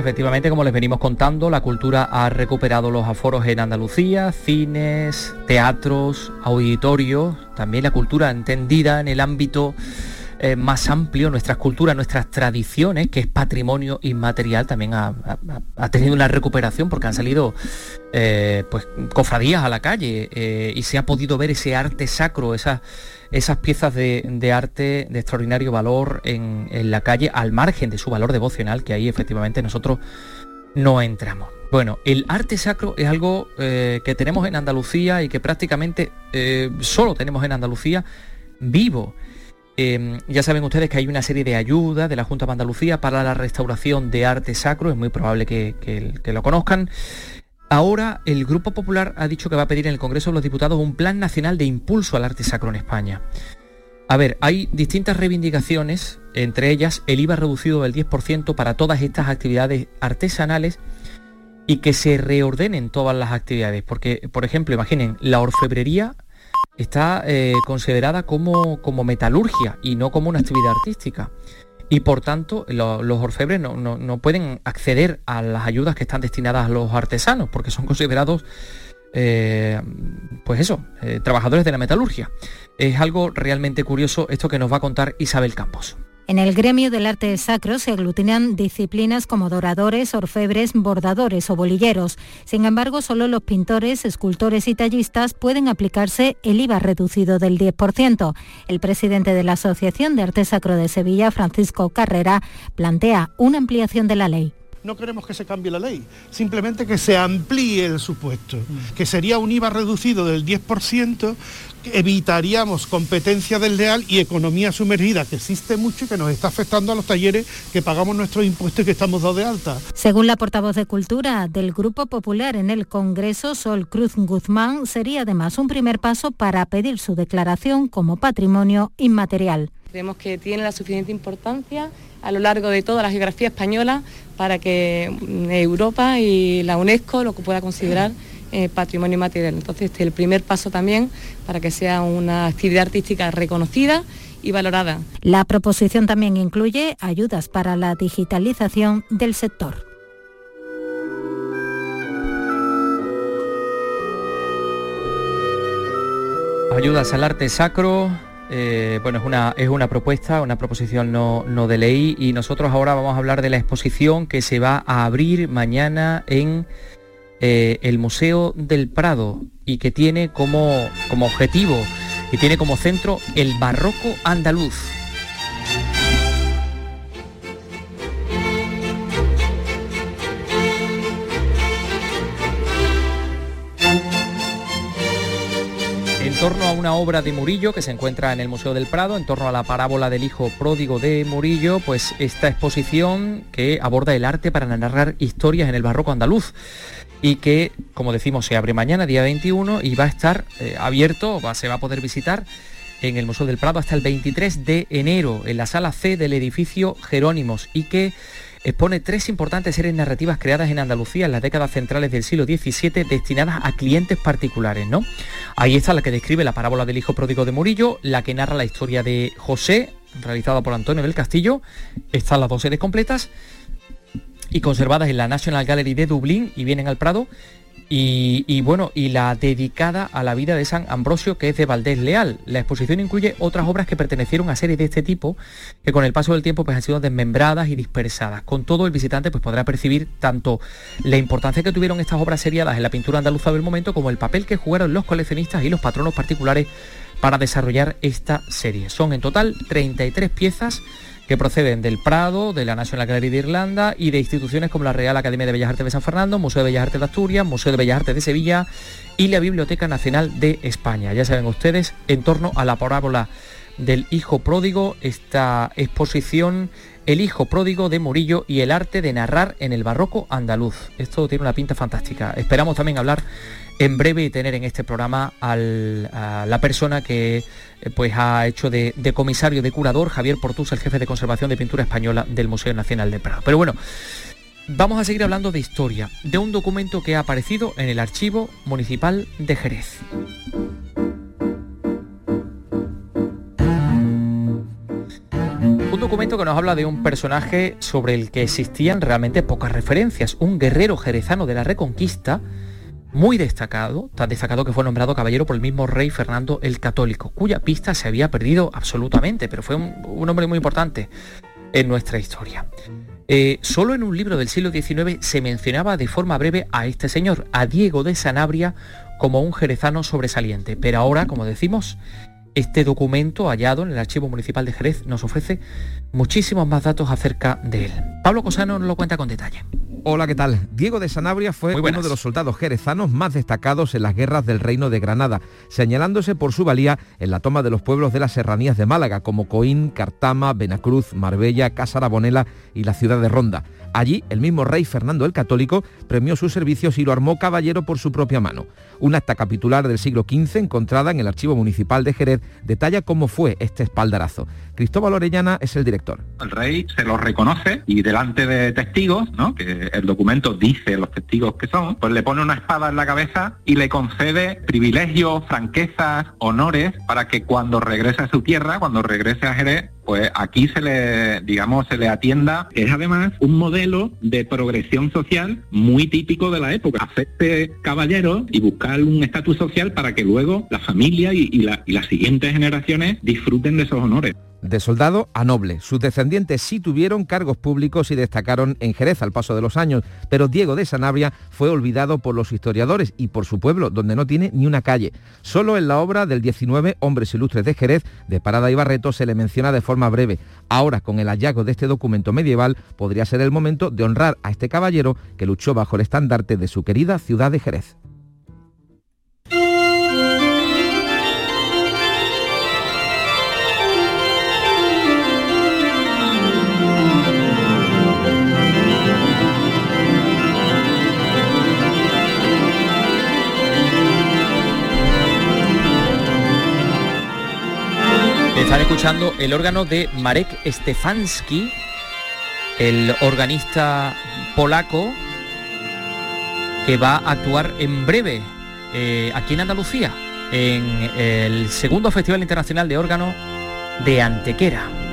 Efectivamente, como les venimos contando, la cultura ha recuperado los aforos en Andalucía, cines, teatros, auditorios, también la cultura entendida en el ámbito eh, más amplio, nuestras culturas, nuestras tradiciones, que es patrimonio inmaterial, también ha, tenido una recuperación porque han salido eh, pues cofradías a la calle eh, y se ha podido ver ese arte sacro, esas, esas piezas de, arte de extraordinario valor en, la calle, al margen de su valor devocional, que ahí efectivamente nosotros no entramos. Bueno, el arte sacro es algo que tenemos en Andalucía y que prácticamente eh, solo tenemos en Andalucía vivo. Em, ya saben ustedes que hay una serie de ayudas de la Junta de Andalucía para la restauración de arte sacro, es muy probable que, lo conozcan. Ahora el Grupo Popular ha dicho que va a pedir en el Congreso de los Diputados un plan nacional de impulso al arte sacro en España. A ver, hay distintas reivindicaciones, entre ellas el IVA reducido del 10% para todas estas actividades artesanales y que se reordenen todas las actividades. Porque, por ejemplo, imaginen, la orfebrería está eh, considerada como, como, metalurgia y no como una actividad artística. Y por tanto, los orfebres no, pueden acceder a las ayudas que están destinadas a los artesanos, porque son considerados, eh, pues eso, eh, trabajadores de la metalurgia. Es algo realmente curioso esto que nos va a contar Isabel Campos. En el gremio del arte sacro se aglutinan disciplinas como doradores, orfebres, bordadores o bolilleros. Sin embargo, solo los pintores, escultores y tallistas pueden aplicarse el IVA reducido del 10%. El presidente de la Asociación de Arte Sacro de Sevilla, Francisco Carrera, plantea una ampliación de la ley no queremos que se cambie la ley, simplemente que se amplíe el supuesto, que sería un IVA reducido del 10%, evitaríamos competencia desleal y economía sumergida, que existe mucho y que nos está afectando a los talleres que pagamos nuestros impuestos y que estamos dados de alta. Según la portavoz de Cultura del Grupo Popular en el Congreso, Sol Cruz Guzmán, sería además un primer paso para pedir su declaración como patrimonio inmaterial. Creemos que tiene la suficiente importancia a lo largo de toda la geografía española para que Europa y la UNESCO lo pueda considerar eh, patrimonio material. Entonces, este es el primer paso también para que sea una actividad artística reconocida y valorada. La proposición también incluye ayudas para la digitalización del sector. Ayudas al arte sacro, eh, bueno, es una, es una propuesta, una proposición no, no, de ley y nosotros ahora vamos a hablar de la exposición que se va a abrir mañana en eh, el Museo del Prado y que tiene como, como objetivo y tiene como centro el barroco andaluz. Torno a una obra de Murillo que se encuentra en el Museo del Prado, en torno a la parábola del hijo pródigo de Murillo, pues esta exposición que aborda el arte para narrar historias en el barroco andaluz y que, como decimos, se abre mañana, día 21, y va a estar eh, abierto, va, se va a poder visitar en el Museo del Prado hasta el 23 de enero, en la sala C del edificio Jerónimos, y que expone tres importantes series narrativas creadas en Andalucía en las décadas centrales del siglo XVII destinadas a clientes particulares. ¿no? Ahí está la que describe la parábola del hijo pródigo de Murillo, la que narra la historia de José, realizada por Antonio del Castillo, están las dos series completas, y conservadas en la National Gallery de Dublín y vienen al Prado. Y, bueno, y la dedicada a la vida de San Ambrosio, que es de Valdés Leal. La exposición incluye otras obras que pertenecieron a series de este tipo, que con el paso del tiempo pues, han sido desmembradas y dispersadas. Con todo, el visitante pues, podrá percibir tanto la importancia que tuvieron estas obras seriadas en la pintura andaluza del momento, como el papel que jugaron los coleccionistas y los patronos particulares para desarrollar esta serie. Son en total 33 piezas que proceden del Prado, de la National Gallery de Irlanda y de instituciones como la Real Academia de Bellas Artes de San Fernando, Museo de Bellas Artes de Asturias, Museo de Bellas Artes de Sevilla y la Biblioteca Nacional de España. Ya saben ustedes, en torno a la parábola del hijo pródigo, esta exposición El hijo pródigo de Murillo y el arte de narrar en el barroco andaluz. Esto tiene una pinta fantástica. Esperamos también hablar en breve tener en este programa a la persona que eh, pues ha hecho de, comisario, de curador, Javier Portus, el jefe de conservación de pintura española del Museo Nacional de Prado. Pero bueno, vamos a seguir hablando de historia, de un documento que ha aparecido en el Archivo Municipal de Jerez. Un documento que nos habla de un personaje sobre el que existían realmente pocas referencias, un guerrero jerezano de la Reconquista, muy destacado, tan destacado que fue nombrado caballero por el mismo rey Fernando el Católico, cuya pista se había perdido absolutamente, pero fue un, hombre muy importante en nuestra historia. Eh, solo en un libro del siglo XIX se mencionaba de forma breve a este señor, a Diego de Sanabria, como un jerezano sobresaliente, pero ahora, como decimos, este documento hallado en el Archivo Municipal de Jerez nos ofrece muchísimos más datos acerca de él. Pablo Cosano nos lo cuenta con detalle. Hola, ¿qué tal? Diego de Sanabria fue uno de los soldados jerezanos más destacados en las guerras del Reino de Granada, señalándose por su valía en la toma de los pueblos de las serranías de Málaga, como Coín, Cartama, Benacruz, Marbella, Casa Bonela y la ciudad de Ronda. Allí, el mismo rey Fernando el Católico premió sus servicios y lo armó caballero por su propia mano. Una acta capitular del siglo XV encontrada en el Archivo Municipal de Jerez detalla cómo fue este espaldarazo. Cristóbal Orellana es el director. El rey se lo reconoce y delante de testigos, ¿no? que el documento dice los testigos que son, pues le pone una espada en la cabeza y le concede privilegios, franquezas, honores para que cuando regrese a su tierra, cuando regrese a Jerez, pues aquí se le, digamos, se le atienda. Es además un modelo de progresión social muy típico de la época. Hacerse caballero y buscar un estatus social para que luego la familia y, y las siguientes generaciones disfruten de esos honores. De soldado a noble, sus descendientes sí tuvieron cargos públicos y destacaron en Jerez al paso de los años, pero Diego de Sanabria fue olvidado por los historiadores y por su pueblo, donde no tiene ni una calle. Solo en la obra del 19 Hombres Ilustres de Jerez, de Parada y Barreto, se le menciona de forma breve. Ahora, con el hallazgo de este documento medieval, podría ser el momento de honrar a este caballero que luchó bajo el estandarte de su querida ciudad de Jerez. Están escuchando el órgano de Marek Stefanski, el organista polaco que va a actuar en breve eh, aquí en Andalucía, en el segundo Festival Internacional de Órgano de Antequera.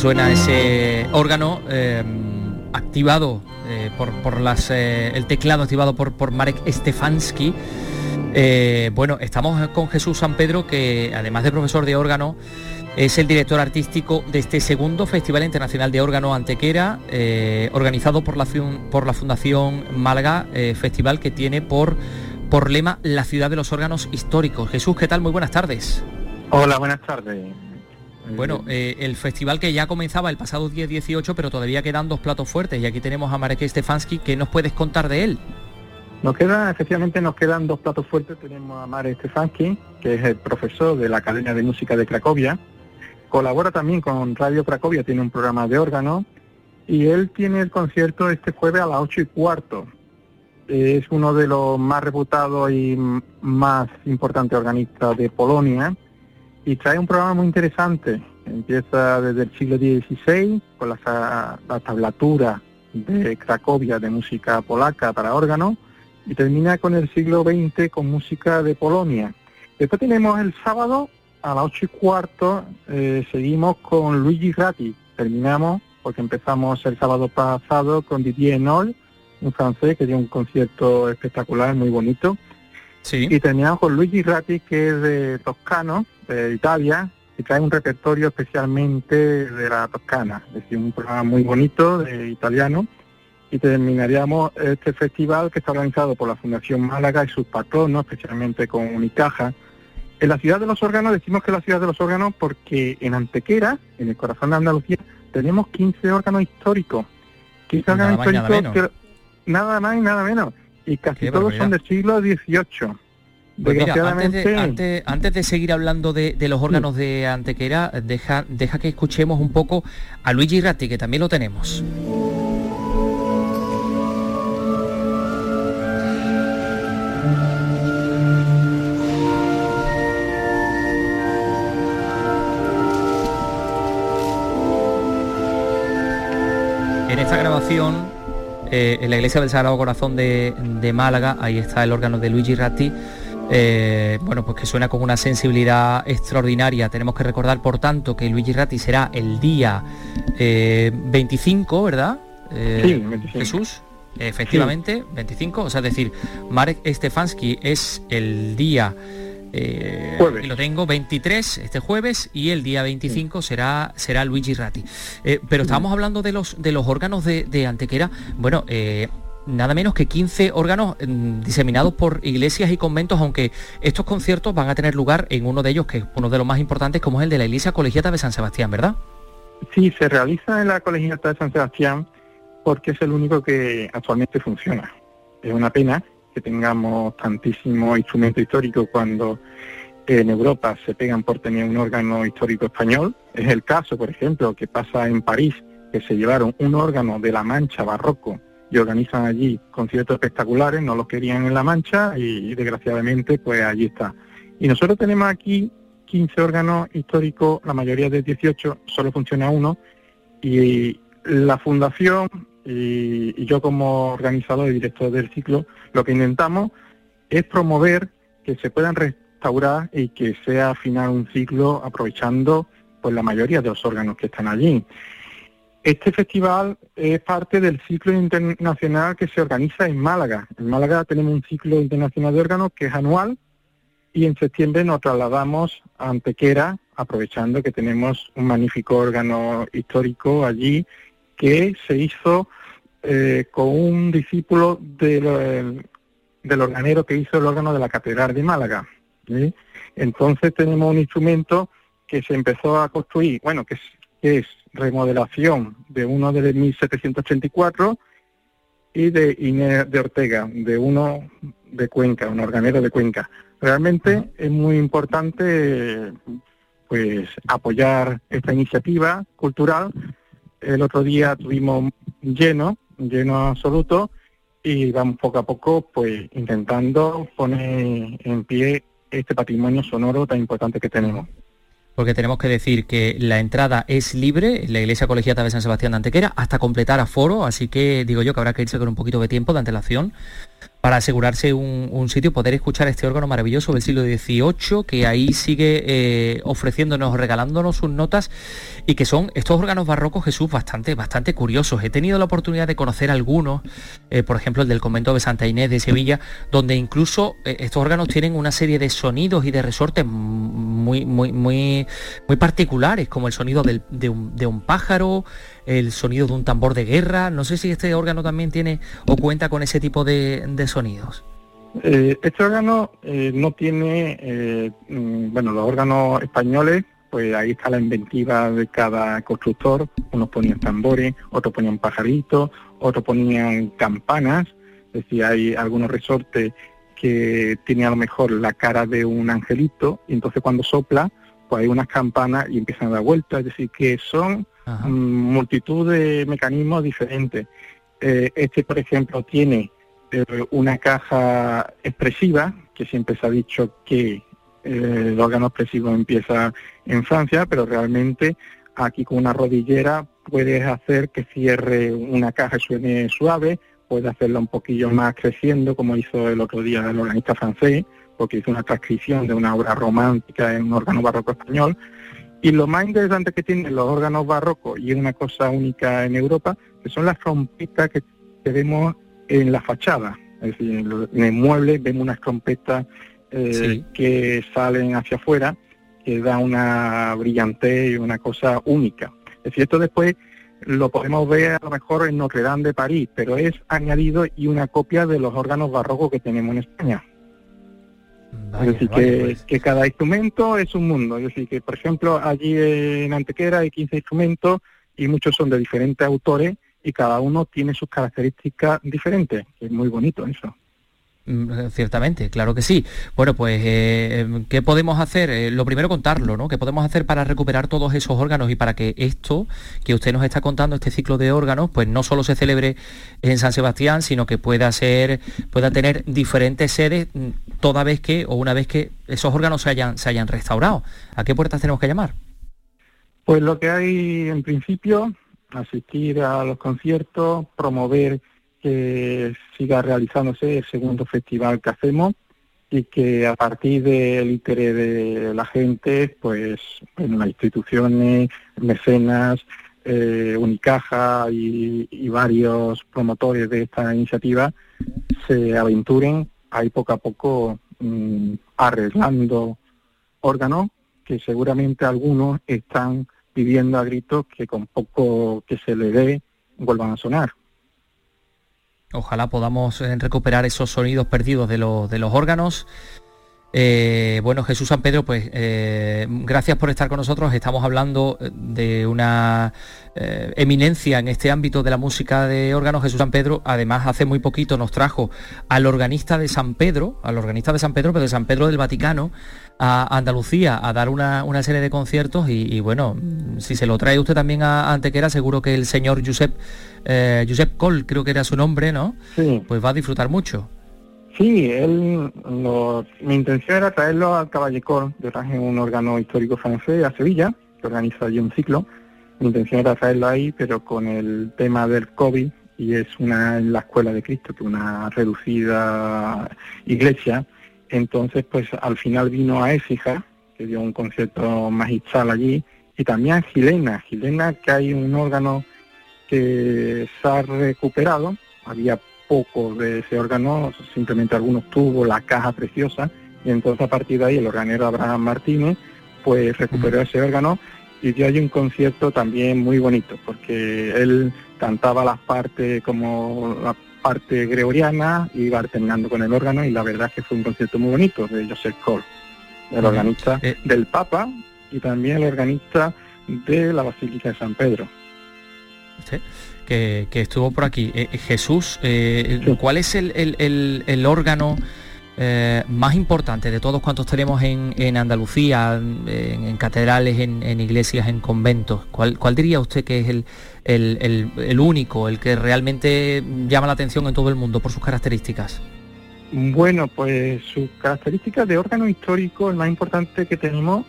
Suena ese órgano eh, activado eh, por, las, eh, el teclado activado por, por Marek Stefanski. bueno, estamos con Jesús San Pedro, que además de profesor de órgano, es el director artístico de este segundo Festival Internacional de Órgano Antequera, organizado por la, por la Fundación Málaga, festival que tiene por, por lema La ciudad de los órganos históricos. Jesús, ¿qué tal? Muy buenas tardes. Hola, buenas tardes. Bueno, eh, el festival que ya comenzaba el pasado 10-18, pero todavía quedan dos platos fuertes y aquí tenemos a Marek Stefanski. ¿Qué nos puedes contar de él? Nos queda, efectivamente, nos quedan dos platos fuertes. Tenemos a Marek Stefanski, que es el profesor de la Academia de Música de Cracovia. Colabora también con Radio Cracovia, tiene un programa de órgano. Y él tiene el concierto este jueves a las 8 y cuarto. Es uno de los más reputados y más importantes organistas de Polonia y trae un programa muy interesante. Empieza desde el siglo XVI con la, tablatura de Cracovia de música polaca para órgano y termina con el siglo XX con música de Polonia. Después tenemos el sábado a las ocho y cuarto, eh, seguimos con Luigi Ratti. Terminamos porque empezamos el sábado pasado con Didier Nol, un francés que dio un concierto espectacular, muy bonito. Sí. Y terminamos con Luigi Ratti, que es de Toscano, de Italia, y trae un repertorio especialmente de la Toscana, es decir, un programa muy bonito de italiano. Y terminaríamos este festival que está organizado por la Fundación Málaga y sus patronos, especialmente con Unicaja. En la ciudad de los órganos decimos que es la ciudad de los órganos porque en Antequera, en el corazón de Andalucía, tenemos 15 órganos históricos. 15 órganos históricos, nada más y nada menos y casi todos son del siglo XVIII. Pues antes, de, seguir hablando de, los órganos de Antequera, deja, deja que escuchemos un poco a Luigi Ratti, que también lo tenemos. En esta grabación eh, en la iglesia del Sagrado Corazón de, Málaga, ahí está el órgano de Luigi Ratti, eh, bueno, pues que suena con una sensibilidad extraordinaria. Tenemos que recordar, por tanto, que Luigi Ratti será el día 25, eh, ¿verdad? sí, 25. Jesús. efectivamente, 25, o sea, es decir, Marek Stefanski es el día eh, y lo tengo 23 este jueves y el día 25 será será Luigi Ratti. Eh, pero estábamos hablando de los de los órganos de, Antequera. Bueno, eh, nada menos que 15 órganos mm, diseminados por iglesias y conventos, aunque estos conciertos van a tener lugar en uno de ellos, que es uno de los más importantes, como es el de la Iglesia Colegiata de San Sebastián, ¿verdad? Sí, se realiza en la Colegiata de San Sebastián porque es el único que actualmente funciona. Es una pena tengamos tantísimos instrumentos históricos cuando en Europa se pegan por tener un órgano histórico español. Es el caso, por ejemplo, que pasa en París, que se llevaron un órgano de la Mancha barroco y organizan allí conciertos espectaculares, no lo querían en la Mancha y, desgraciadamente pues allí está. Y nosotros tenemos aquí 15 órganos históricos, la mayoría de 18, solo funciona uno y la fundación y, yo como organizador y director del ciclo, lo que intentamos es promover que se puedan restaurar y que sea final un ciclo aprovechando pues la mayoría de los órganos que están allí. Este festival es parte del ciclo internacional que se organiza en Málaga. En Málaga tenemos un ciclo internacional de órganos que es anual y en septiembre nos trasladamos a Antequera, aprovechando que tenemos un magnífico órgano histórico allí que se hizo eh, con un discípulo del, del organero que hizo el órgano de la Catedral de Málaga. Entonces tenemos un instrumento que se empezó a construir, bueno, que es, remodelación de uno de 1784 y de Inés de Ortega, de uno de Cuenca, un organero de Cuenca. Realmente es muy importante pues apoyar esta iniciativa cultural. El otro día tuvimos lleno lleno absoluto y vamos poco a poco pues intentando poner en pie este patrimonio sonoro tan importante que tenemos. Porque tenemos que decir que la entrada es libre la Iglesia Colegiata de San Sebastián de Antequera hasta completar aforo, así que digo yo que habrá que irse con un poquito de tiempo de antelación para asegurarse un, sitio, poder escuchar este órgano maravilloso del siglo XVIII, que ahí sigue eh, ofreciéndonos, regalándonos sus notas, y que son estos órganos barrocos, Jesús, bastante, bastante curiosos. He tenido la oportunidad de conocer algunos, eh, por ejemplo el del convento de Santa Inés de Sevilla, donde incluso eh, estos órganos tienen una serie de sonidos y de resortes muy, muy, muy, particulares, como el sonido un, de un pájaro, el sonido de un tambor de guerra. No sé si este órgano también tiene o cuenta con ese tipo de, sonidos. Eh, este órgano eh, no tiene, eh, mm, bueno, los órganos españoles, pues ahí está la inventiva de cada constructor. Unos ponían tambores, otros ponían pajaritos, otros ponían campanas. Es decir, hay algunos resortes que tienen a lo mejor la cara de un angelito y entonces cuando sopla, pues hay unas campanas y empiezan a dar vueltas. Es decir, que son Mm, multitud de mecanismos diferentes. Eh, este, por ejemplo, tiene eh, una caja expresiva, que siempre se ha dicho que eh, el órgano expresivo empieza en Francia, pero realmente aquí con una rodillera puedes hacer que cierre una caja y suene suave, puedes hacerla un poquillo más creciendo, como hizo el otro día el organista francés, porque hizo una transcripción de una obra romántica en un órgano barroco español, y lo más interesante que tienen los órganos barrocos, y es una cosa única en Europa, que son las trompetas que, vemos en la fachada. Es decir, en el mueble vemos unas trompetas eh, que salen hacia afuera, que da una brillantez y una cosa única. Es decir, esto después lo podemos ver a lo mejor en Notre Dame de París, pero es añadido y una copia de los órganos barrocos que tenemos en España decir, pues. que, cada instrumento es un mundo. Es decir, que por ejemplo allí en Antequera hay 15 instrumentos y muchos son de diferentes autores y cada uno tiene sus características diferentes. Es muy bonito eso. Mm, ciertamente, claro que sí. Bueno, pues, eh, em, ¿qué podemos hacer? Eh, lo primero contarlo, ¿no? ¿Qué podemos hacer para recuperar todos esos órganos y para que esto que usted nos está contando, este ciclo de órganos, pues no solo se celebre en San Sebastián, sino que pueda ser, pueda tener diferentes sedes mm, toda vez que, o una vez que esos órganos se hayan, se hayan restaurado. ¿A qué puertas tenemos que llamar? Pues lo que hay en principio, asistir a los conciertos, promover que siga realizándose el segundo festival que hacemos y que a partir del interés de la gente, pues bueno, las instituciones, mecenas, eh, Unicaja y, varios promotores de esta iniciativa se aventuren ahí poco a poco mm, arreglando órganos que seguramente algunos están pidiendo a gritos que con poco que se le dé vuelvan a sonar. Ojalá podamos eh, recuperar esos sonidos perdidos de, de los órganos eh, bueno, Jesús San Pedro, pues eh, gracias por estar con nosotros. Estamos hablando eh, de una eminencia en este ámbito de la música de órganos. Jesús San Pedro, además, hace muy poquito nos trajo al organista de San Pedro, al organista de San Pedro, pero de San Pedro del Vaticano, a Andalucía a dar una, serie de conciertos y, bueno, si se lo trae usted también a, Antequera, seguro que el señor Josep, Josep Col, creo que era su nombre, ¿no? Sí. Pues va a disfrutar mucho. Sí, él, mi intención era traerlo al Caballecor. Yo traje un órgano histórico francés a Sevilla, que organiza allí un ciclo. Mi intención era traerlo ahí, pero con el tema del COVID, y es una en la Escuela de Cristo, que es una reducida iglesia, entonces pues al final vino a Écija, que dio un concierto magistral allí, y también a Gilena, Gilena que hay un órgano que se ha recuperado, había poco de ese órgano, simplemente algunos tubos, la caja preciosa, y entonces a partir de ahí el organero Abraham Martínez pues recuperó ese órgano y dio ahí un concierto también muy bonito, porque él cantaba las partes como la parte gregoriana, iba terminando con el órgano y la verdad es que fue un concierto muy bonito de Joseph Cole, el organista eh. del Papa y también el organista de la Basílica de San Pedro que, estuvo por aquí. Eh, Jesús, eh, ¿cuál es el, órgano eh, más importante de todos cuantos tenemos en, Andalucía, en, catedrales, en, iglesias, en conventos? ¿Cuál, diría usted que es el, único, el que realmente llama la atención en todo el mundo por sus características? Bueno, pues sus características de órgano histórico, el más importante que tenemos,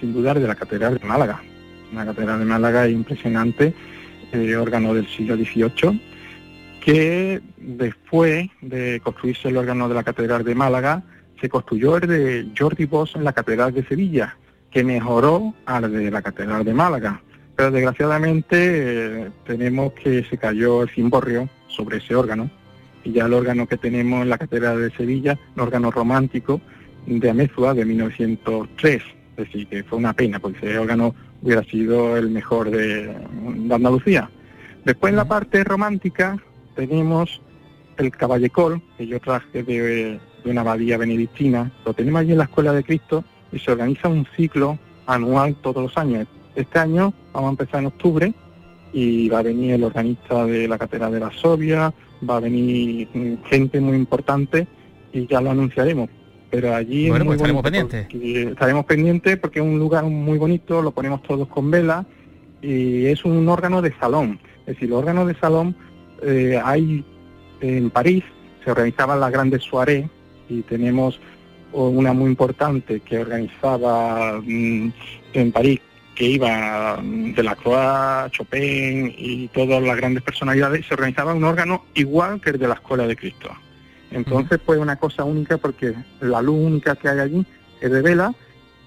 sin dudar, de la Catedral de Málaga. Una Catedral de Málaga impresionante eh, órgano del siglo XVIII, que después de construirse el órgano de la Catedral de Málaga, se construyó el de Jordi Bosch en la Catedral de Sevilla, que mejoró al de la Catedral de Málaga. Pero desgraciadamente eh, tenemos que se cayó el cimborrio sobre ese órgano, y ya el órgano que tenemos en la Catedral de Sevilla, un órgano romántico de Amézua de 1903. Es decir, que fue una pena, porque ese órgano hubiera sido el mejor de, Andalucía. Después en la parte romántica tenemos el Caballecol, que yo traje de, una abadía benedictina, lo tenemos allí en la Escuela de Cristo y se organiza un ciclo anual todos los años. Este año vamos a empezar en octubre y va a venir el organista de la Catedral de la Sobia, va a venir gente muy importante y ya lo anunciaremos pero allí bueno, pues estaremos pendientes. Estaremos pendientes porque es un lugar muy bonito, lo ponemos todos con vela y es un órgano de salón. Es decir, los órganos de salón eh, hay en París, se organizaban las grandes soirées y tenemos una muy importante que organizaba mm, en París, que iba mm, de la Croix, Chopin y todas las grandes personalidades, se organizaba un órgano igual que el de la Escuela de Cristo. Entonces, pues una cosa única porque la luz única que hay allí es de vela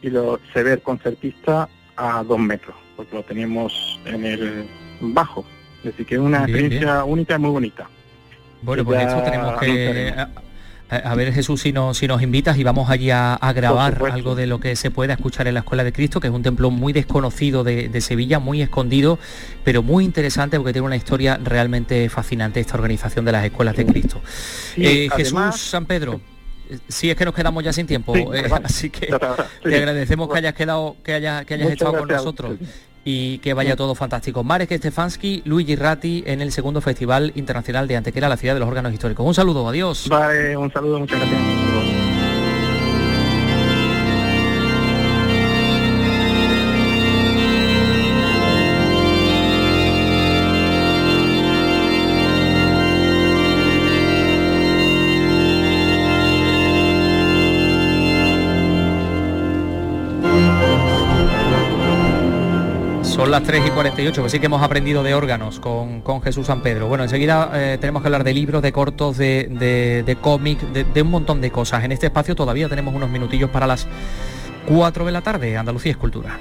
y lo, se ve el concertista a dos metros, porque lo tenemos en el bajo. Decir, que es una experiencia única y muy bonita. Bueno, pues esto tenemos que a ver Jesús si nos, si nos invitas y vamos allí a, grabar algo de lo que se pueda escuchar en la Escuela de Cristo, que es un templo muy desconocido de, Sevilla, muy escondido, pero muy interesante porque tiene una historia realmente fascinante esta organización de las Escuelas de Cristo. Eh, Jesús San Pedro. Sí, es que nos quedamos ya sin tiempo, eh, <laughs> así que te agradecemos que hayas quedado, que, haya, que hayas estado con nosotros y que vaya todo fantástico. Marek Stefanski, Luigi Ratti en el segundo Festival Internacional de Antequera, la ciudad de los órganos históricos. Un saludo, adiós. Vale, un saludo, muchas gracias. Las 3 y 48, pues sí que hemos aprendido de órganos con, Jesús San Pedro. Bueno, enseguida eh, tenemos que hablar de libros, de cortos, de, de, cómic, de, un montón de cosas. En este espacio todavía tenemos unos minutillos para las 4 de la tarde. Andalucía Escultura.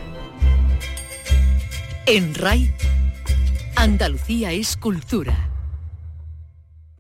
En RAI, Andalucía es cultura.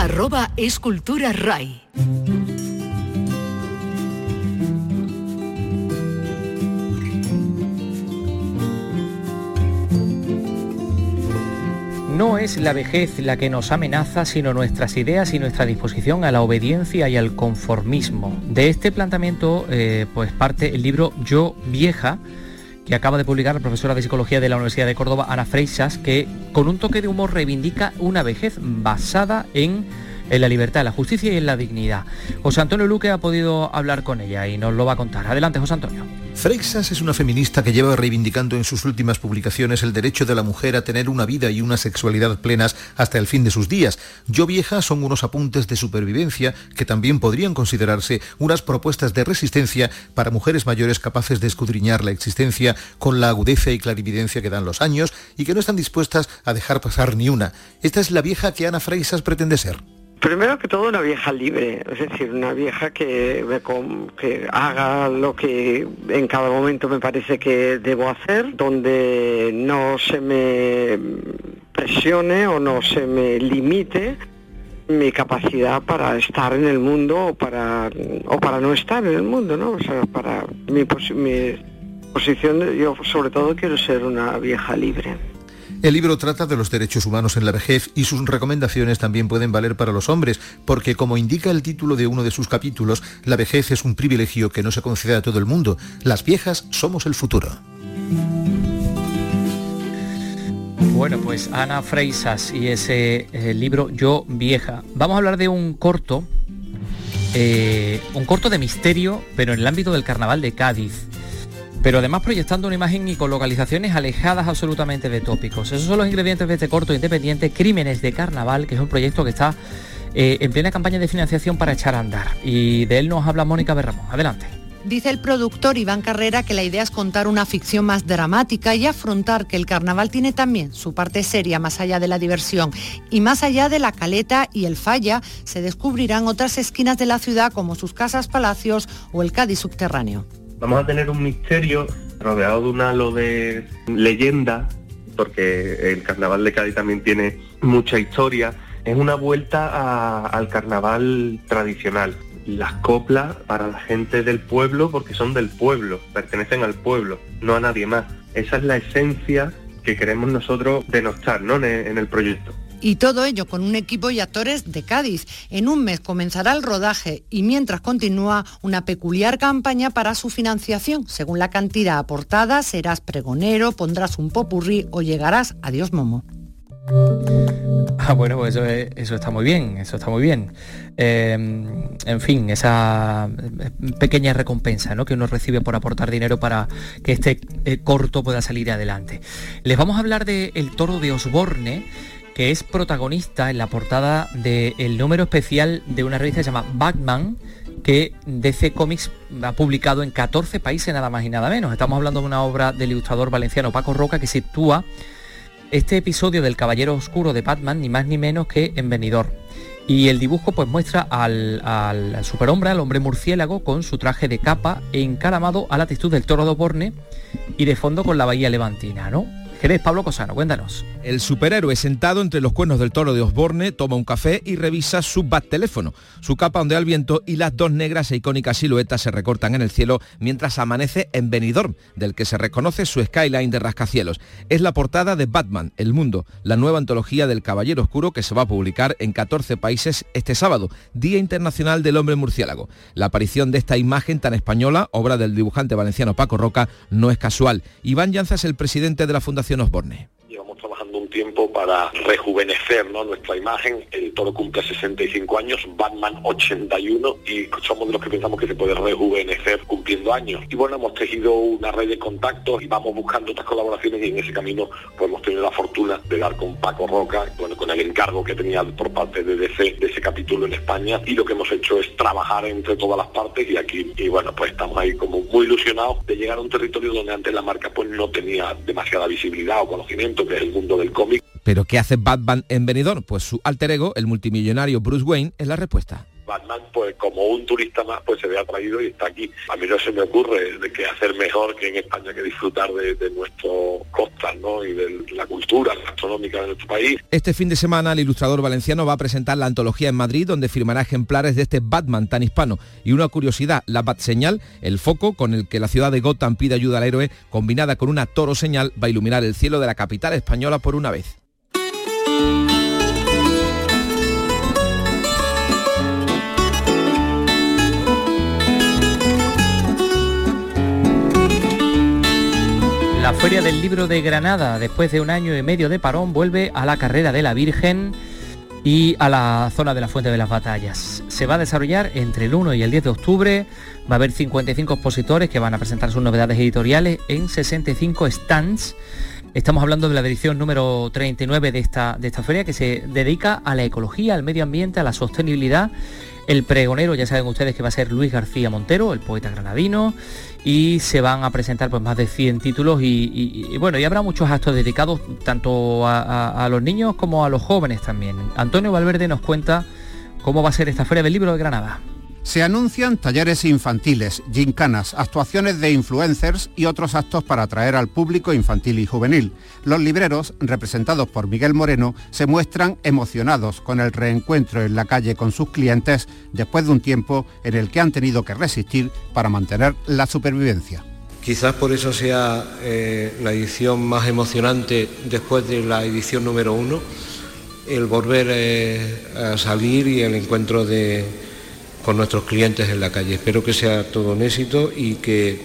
arroba escultura RAI. No es la vejez la que nos amenaza, sino nuestras ideas y nuestra disposición a la obediencia y al conformismo. De este planteamiento, eh, pues parte el libro Yo Vieja, que acaba de publicar la profesora de Psicología de la Universidad de Córdoba, Ana Freixas, que con un toque de humor reivindica una vejez basada en en la libertad, en la justicia y en la dignidad. José Antonio Luque ha podido hablar con ella y nos lo va a contar. Adelante, José Antonio. Freixas es una feminista que lleva reivindicando en sus últimas publicaciones el derecho de la mujer a tener una vida y una sexualidad plenas hasta el fin de sus días. Yo vieja son unos apuntes de supervivencia que también podrían considerarse unas propuestas de resistencia para mujeres mayores capaces de escudriñar la existencia con la agudeza y clarividencia que dan los años y que no están dispuestas a dejar pasar ni una. Esta es la vieja que Ana Freixas pretende ser. Primero que todo una vieja libre, es decir, una vieja que, que haga lo que en cada momento me parece que debo hacer, donde no se me presione o no se me limite mi capacidad para estar en el mundo o para, o para no estar en el mundo, ¿no? O sea, para mi, mi posición, yo sobre todo quiero ser una vieja libre. El libro trata de los derechos humanos en la vejez y sus recomendaciones también pueden valer para los hombres, porque como indica el título de uno de sus capítulos, la vejez es un privilegio que no se concede a todo el mundo. Las viejas somos el futuro. Bueno, pues Ana Freisas y ese eh, libro Yo Vieja. Vamos a hablar de un corto, eh, un corto de misterio, pero en el ámbito del carnaval de Cádiz pero además proyectando una imagen y con localizaciones alejadas absolutamente de tópicos. Esos son los ingredientes de este corto independiente, Crímenes de Carnaval, que es un proyecto que está eh, en plena campaña de financiación para echar a andar. Y de él nos habla Mónica Berramón. Adelante. Dice el productor Iván Carrera que la idea es contar una ficción más dramática y afrontar que el carnaval tiene también su parte seria más allá de la diversión. Y más allá de la caleta y el falla, se descubrirán otras esquinas de la ciudad como sus casas palacios o el Cádiz subterráneo vamos a tener un misterio rodeado de un halo de leyenda, porque el carnaval de Cádiz también tiene mucha historia. Es una vuelta al carnaval tradicional. Las coplas para la gente del pueblo, porque son del pueblo, pertenecen al pueblo, no a nadie más. Esa es la esencia que queremos nosotros denostar ¿no? en el proyecto. Y todo ello con un equipo y actores de Cádiz. En un mes comenzará el rodaje y mientras continúa una peculiar campaña para su financiación. Según la cantidad aportada, serás pregonero, pondrás un popurrí o llegarás a Dios Momo. <laughs> Ah, bueno, pues eso, está muy bien, eso está muy bien. Em, en fin, esa pequeña recompensa ¿no? que uno recibe por aportar dinero para que este eh, corto pueda salir adelante. Les vamos a hablar de Toro de Osborne que es protagonista en la portada del número especial de una revista que se llama Batman, que DC Comics ha publicado en 14 países nada más y nada menos. Estamos hablando de una obra del ilustrador valenciano Paco Roca que sitúa este episodio del Caballero Oscuro de Batman ni más ni menos que en Benidorm. Y el dibujo pues muestra al, al superhombre, al hombre murciélago, con su traje de capa encaramado a la textura del toro de Oporne y de fondo con la bahía levantina, ¿no? Jerez, Pablo Cosano, cuéntanos. El superhéroe sentado entre los cuernos del toro de Osborne toma un café y revisa su bat teléfono. Su capa ondea al viento y las dos negras e icónicas siluetas se recortan en el cielo mientras amanece en Benidorm, del que se reconoce su skyline de rascacielos. Es la portada de Batman, El Mundo, la nueva antología del Caballero Oscuro que se va a publicar en 14 países este sábado, Día Internacional del Hombre Murciélago. La aparición de esta imagen tan española, obra del dibujante valenciano Paco Roca, no es casual. Iván Llanza es el presidente de la Fundación Trabajando un tiempo para rejuvenecer nuestra imagen. El toro cumple 65 años, Batman 81 y somos de los que pensamos que se puede rejuvenecer cumpliendo años. Y bueno, hemos tejido una red de contactos y vamos buscando otras colaboraciones y en ese camino pues hemos tenido la fortuna de dar con Paco Roca, bueno, con el encargo que tenía por parte de DC de ese capítulo en España y lo que hemos hecho es trabajar entre todas las partes y aquí, y bueno, pues estamos ahí como muy ilusionados de llegar a un territorio donde antes la marca pues no tenía demasiada visibilidad o conocimiento, que es el mundo del. ¿Pero qué hace Batman en Benidorm? Pues su alter ego, el multimillonario Bruce Wayne, es la respuesta. Batman, pues como un turista más, pues se ve atraído y está aquí. A mí no se me ocurre de que hacer mejor que en España que disfrutar de, de nuestro costas, ¿no? Y de la cultura gastronómica de nuestro país. Este fin de semana el ilustrador valenciano va a presentar la antología en Madrid, donde firmará ejemplares de este Batman tan hispano. Y una curiosidad, la Bat señal, el foco con el que la ciudad de Gotham pide ayuda al héroe, combinada con una toro señal, va a iluminar el cielo de la capital española por una vez. La Feria del Libro de Granada, después de un año y medio de parón, vuelve a la carrera de la Virgen y a la zona de la Fuente de las Batallas. Se va a desarrollar entre el 1 y el 10 de octubre. Va a haber 55 expositores que van a presentar sus novedades editoriales en 65 stands. Estamos hablando de la edición número 39 de esta, de esta feria que se dedica a la ecología, al medio ambiente, a la sostenibilidad. El pregonero, ya saben ustedes que va a ser Luis García Montero, el poeta granadino, y se van a presentar pues más de 100 títulos y, bueno, y habrá muchos actos dedicados tanto a, a los niños como a los jóvenes también. Antonio Valverde nos cuenta cómo va a ser esta Feria del Libro de Granada. Se anuncian talleres infantiles, gincanas, actuaciones de influencers y otros actos para atraer al público infantil y juvenil. Los libreros, representados por Miguel Moreno, se muestran emocionados con el reencuentro en la calle con sus clientes después de un tiempo en el que han tenido que resistir para mantener la supervivencia. Quizás por eso sea eh, la edición más emocionante después de la edición número uno, el volver eh, a salir y el encuentro de con nuestros clientes en la calle. Espero que sea todo un éxito y que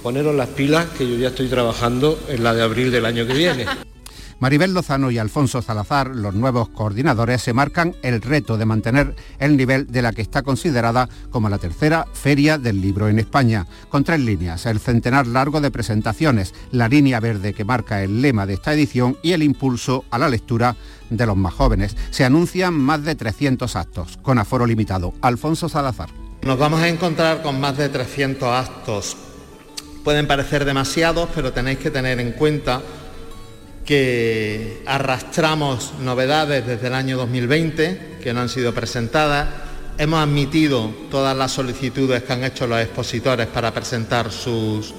poneros las pilas, que yo ya estoy trabajando en la de abril del año que viene. Maribel Lozano y Alfonso Salazar, los nuevos coordinadores, se marcan el reto de mantener el nivel de la que está considerada como la tercera feria del libro en España, con tres líneas, el centenar largo de presentaciones, la línea verde que marca el lema de esta edición y el impulso a la lectura de los más jóvenes. Se anuncian más de 300 actos, con aforo limitado. Alfonso Salazar. Nos vamos a encontrar con más de 300 actos. Pueden parecer demasiados, pero tenéis que tener en cuenta que arrastramos novedades desde el año 2020 que no han sido presentadas. Hemos admitido todas las solicitudes que han hecho los expositores para presentar sus,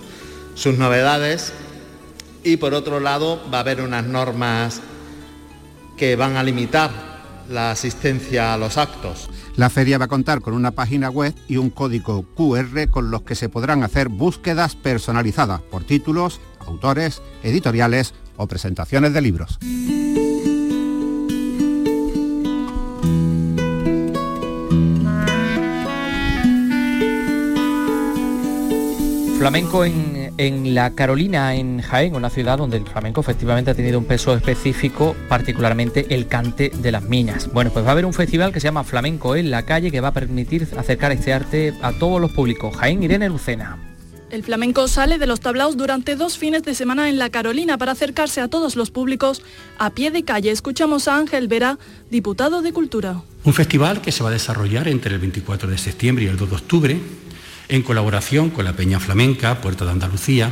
sus novedades y por otro lado va a haber unas normas que van a limitar la asistencia a los actos. La feria va a contar con una página web y un código QR con los que se podrán hacer búsquedas personalizadas por títulos, autores, editoriales o presentaciones de libros. Flamenco en, en, la Carolina, en Jaén, una ciudad donde el flamenco efectivamente ha tenido un peso específico, particularmente el cante de las minas. Bueno, pues va a haber un festival que se llama Flamenco en la calle que va a permitir acercar este arte a todos los públicos. Jaén Irene Lucena. El flamenco sale de los tablaos durante dos fines de semana en la Carolina para acercarse a todos los públicos a pie de calle. Escuchamos a Ángel Vera, diputado de Cultura. Un festival que se va a desarrollar entre el 24 de septiembre y el 2 de octubre en colaboración con la Peña Flamenca, Puerta de Andalucía,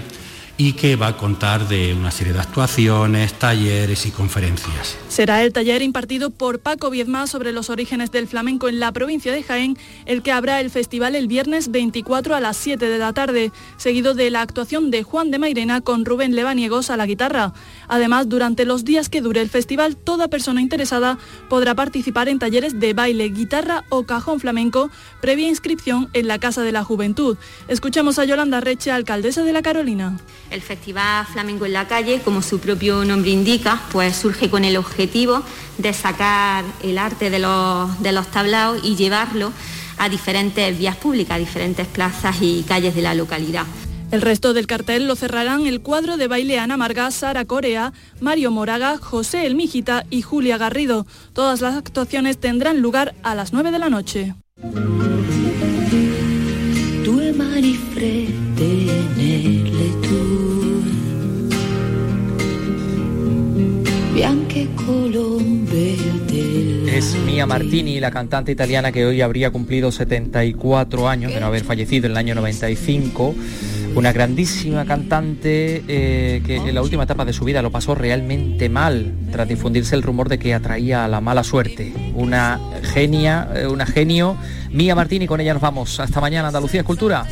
y que va a contar de una serie de actuaciones, talleres y conferencias. Será el taller impartido por Paco Viezma sobre los orígenes del flamenco en la provincia de Jaén, el que habrá el festival el viernes 24 a las 7 de la tarde, seguido de la actuación de Juan de Mairena con Rubén Levaniegos a la guitarra. Además, durante los días que dure el festival, toda persona interesada podrá participar en talleres de baile, guitarra o cajón flamenco, previa inscripción en la Casa de la Juventud. Escuchamos a Yolanda Reche, alcaldesa de la Carolina. El Festival Flamenco en la Calle, como su propio nombre indica, pues surge con el objetivo de sacar el arte de los, de los tablaos y llevarlo a diferentes vías públicas, a diferentes plazas y calles de la localidad. El resto del cartel lo cerrarán el cuadro de baile Ana Marga, Sara Corea, Mario Moraga, José El Mijita y Julia Garrido. Todas las actuaciones tendrán lugar a las 9 de la noche. Es Mia Martini, la cantante italiana que hoy habría cumplido 74 años de no haber fallecido en el año 95. Una grandísima cantante eh, que en la última etapa de su vida lo pasó realmente mal tras difundirse el rumor de que atraía a la mala suerte. Una genia, eh, una genio. Mía Martini, con ella nos vamos. Hasta mañana, Andalucía Escultura.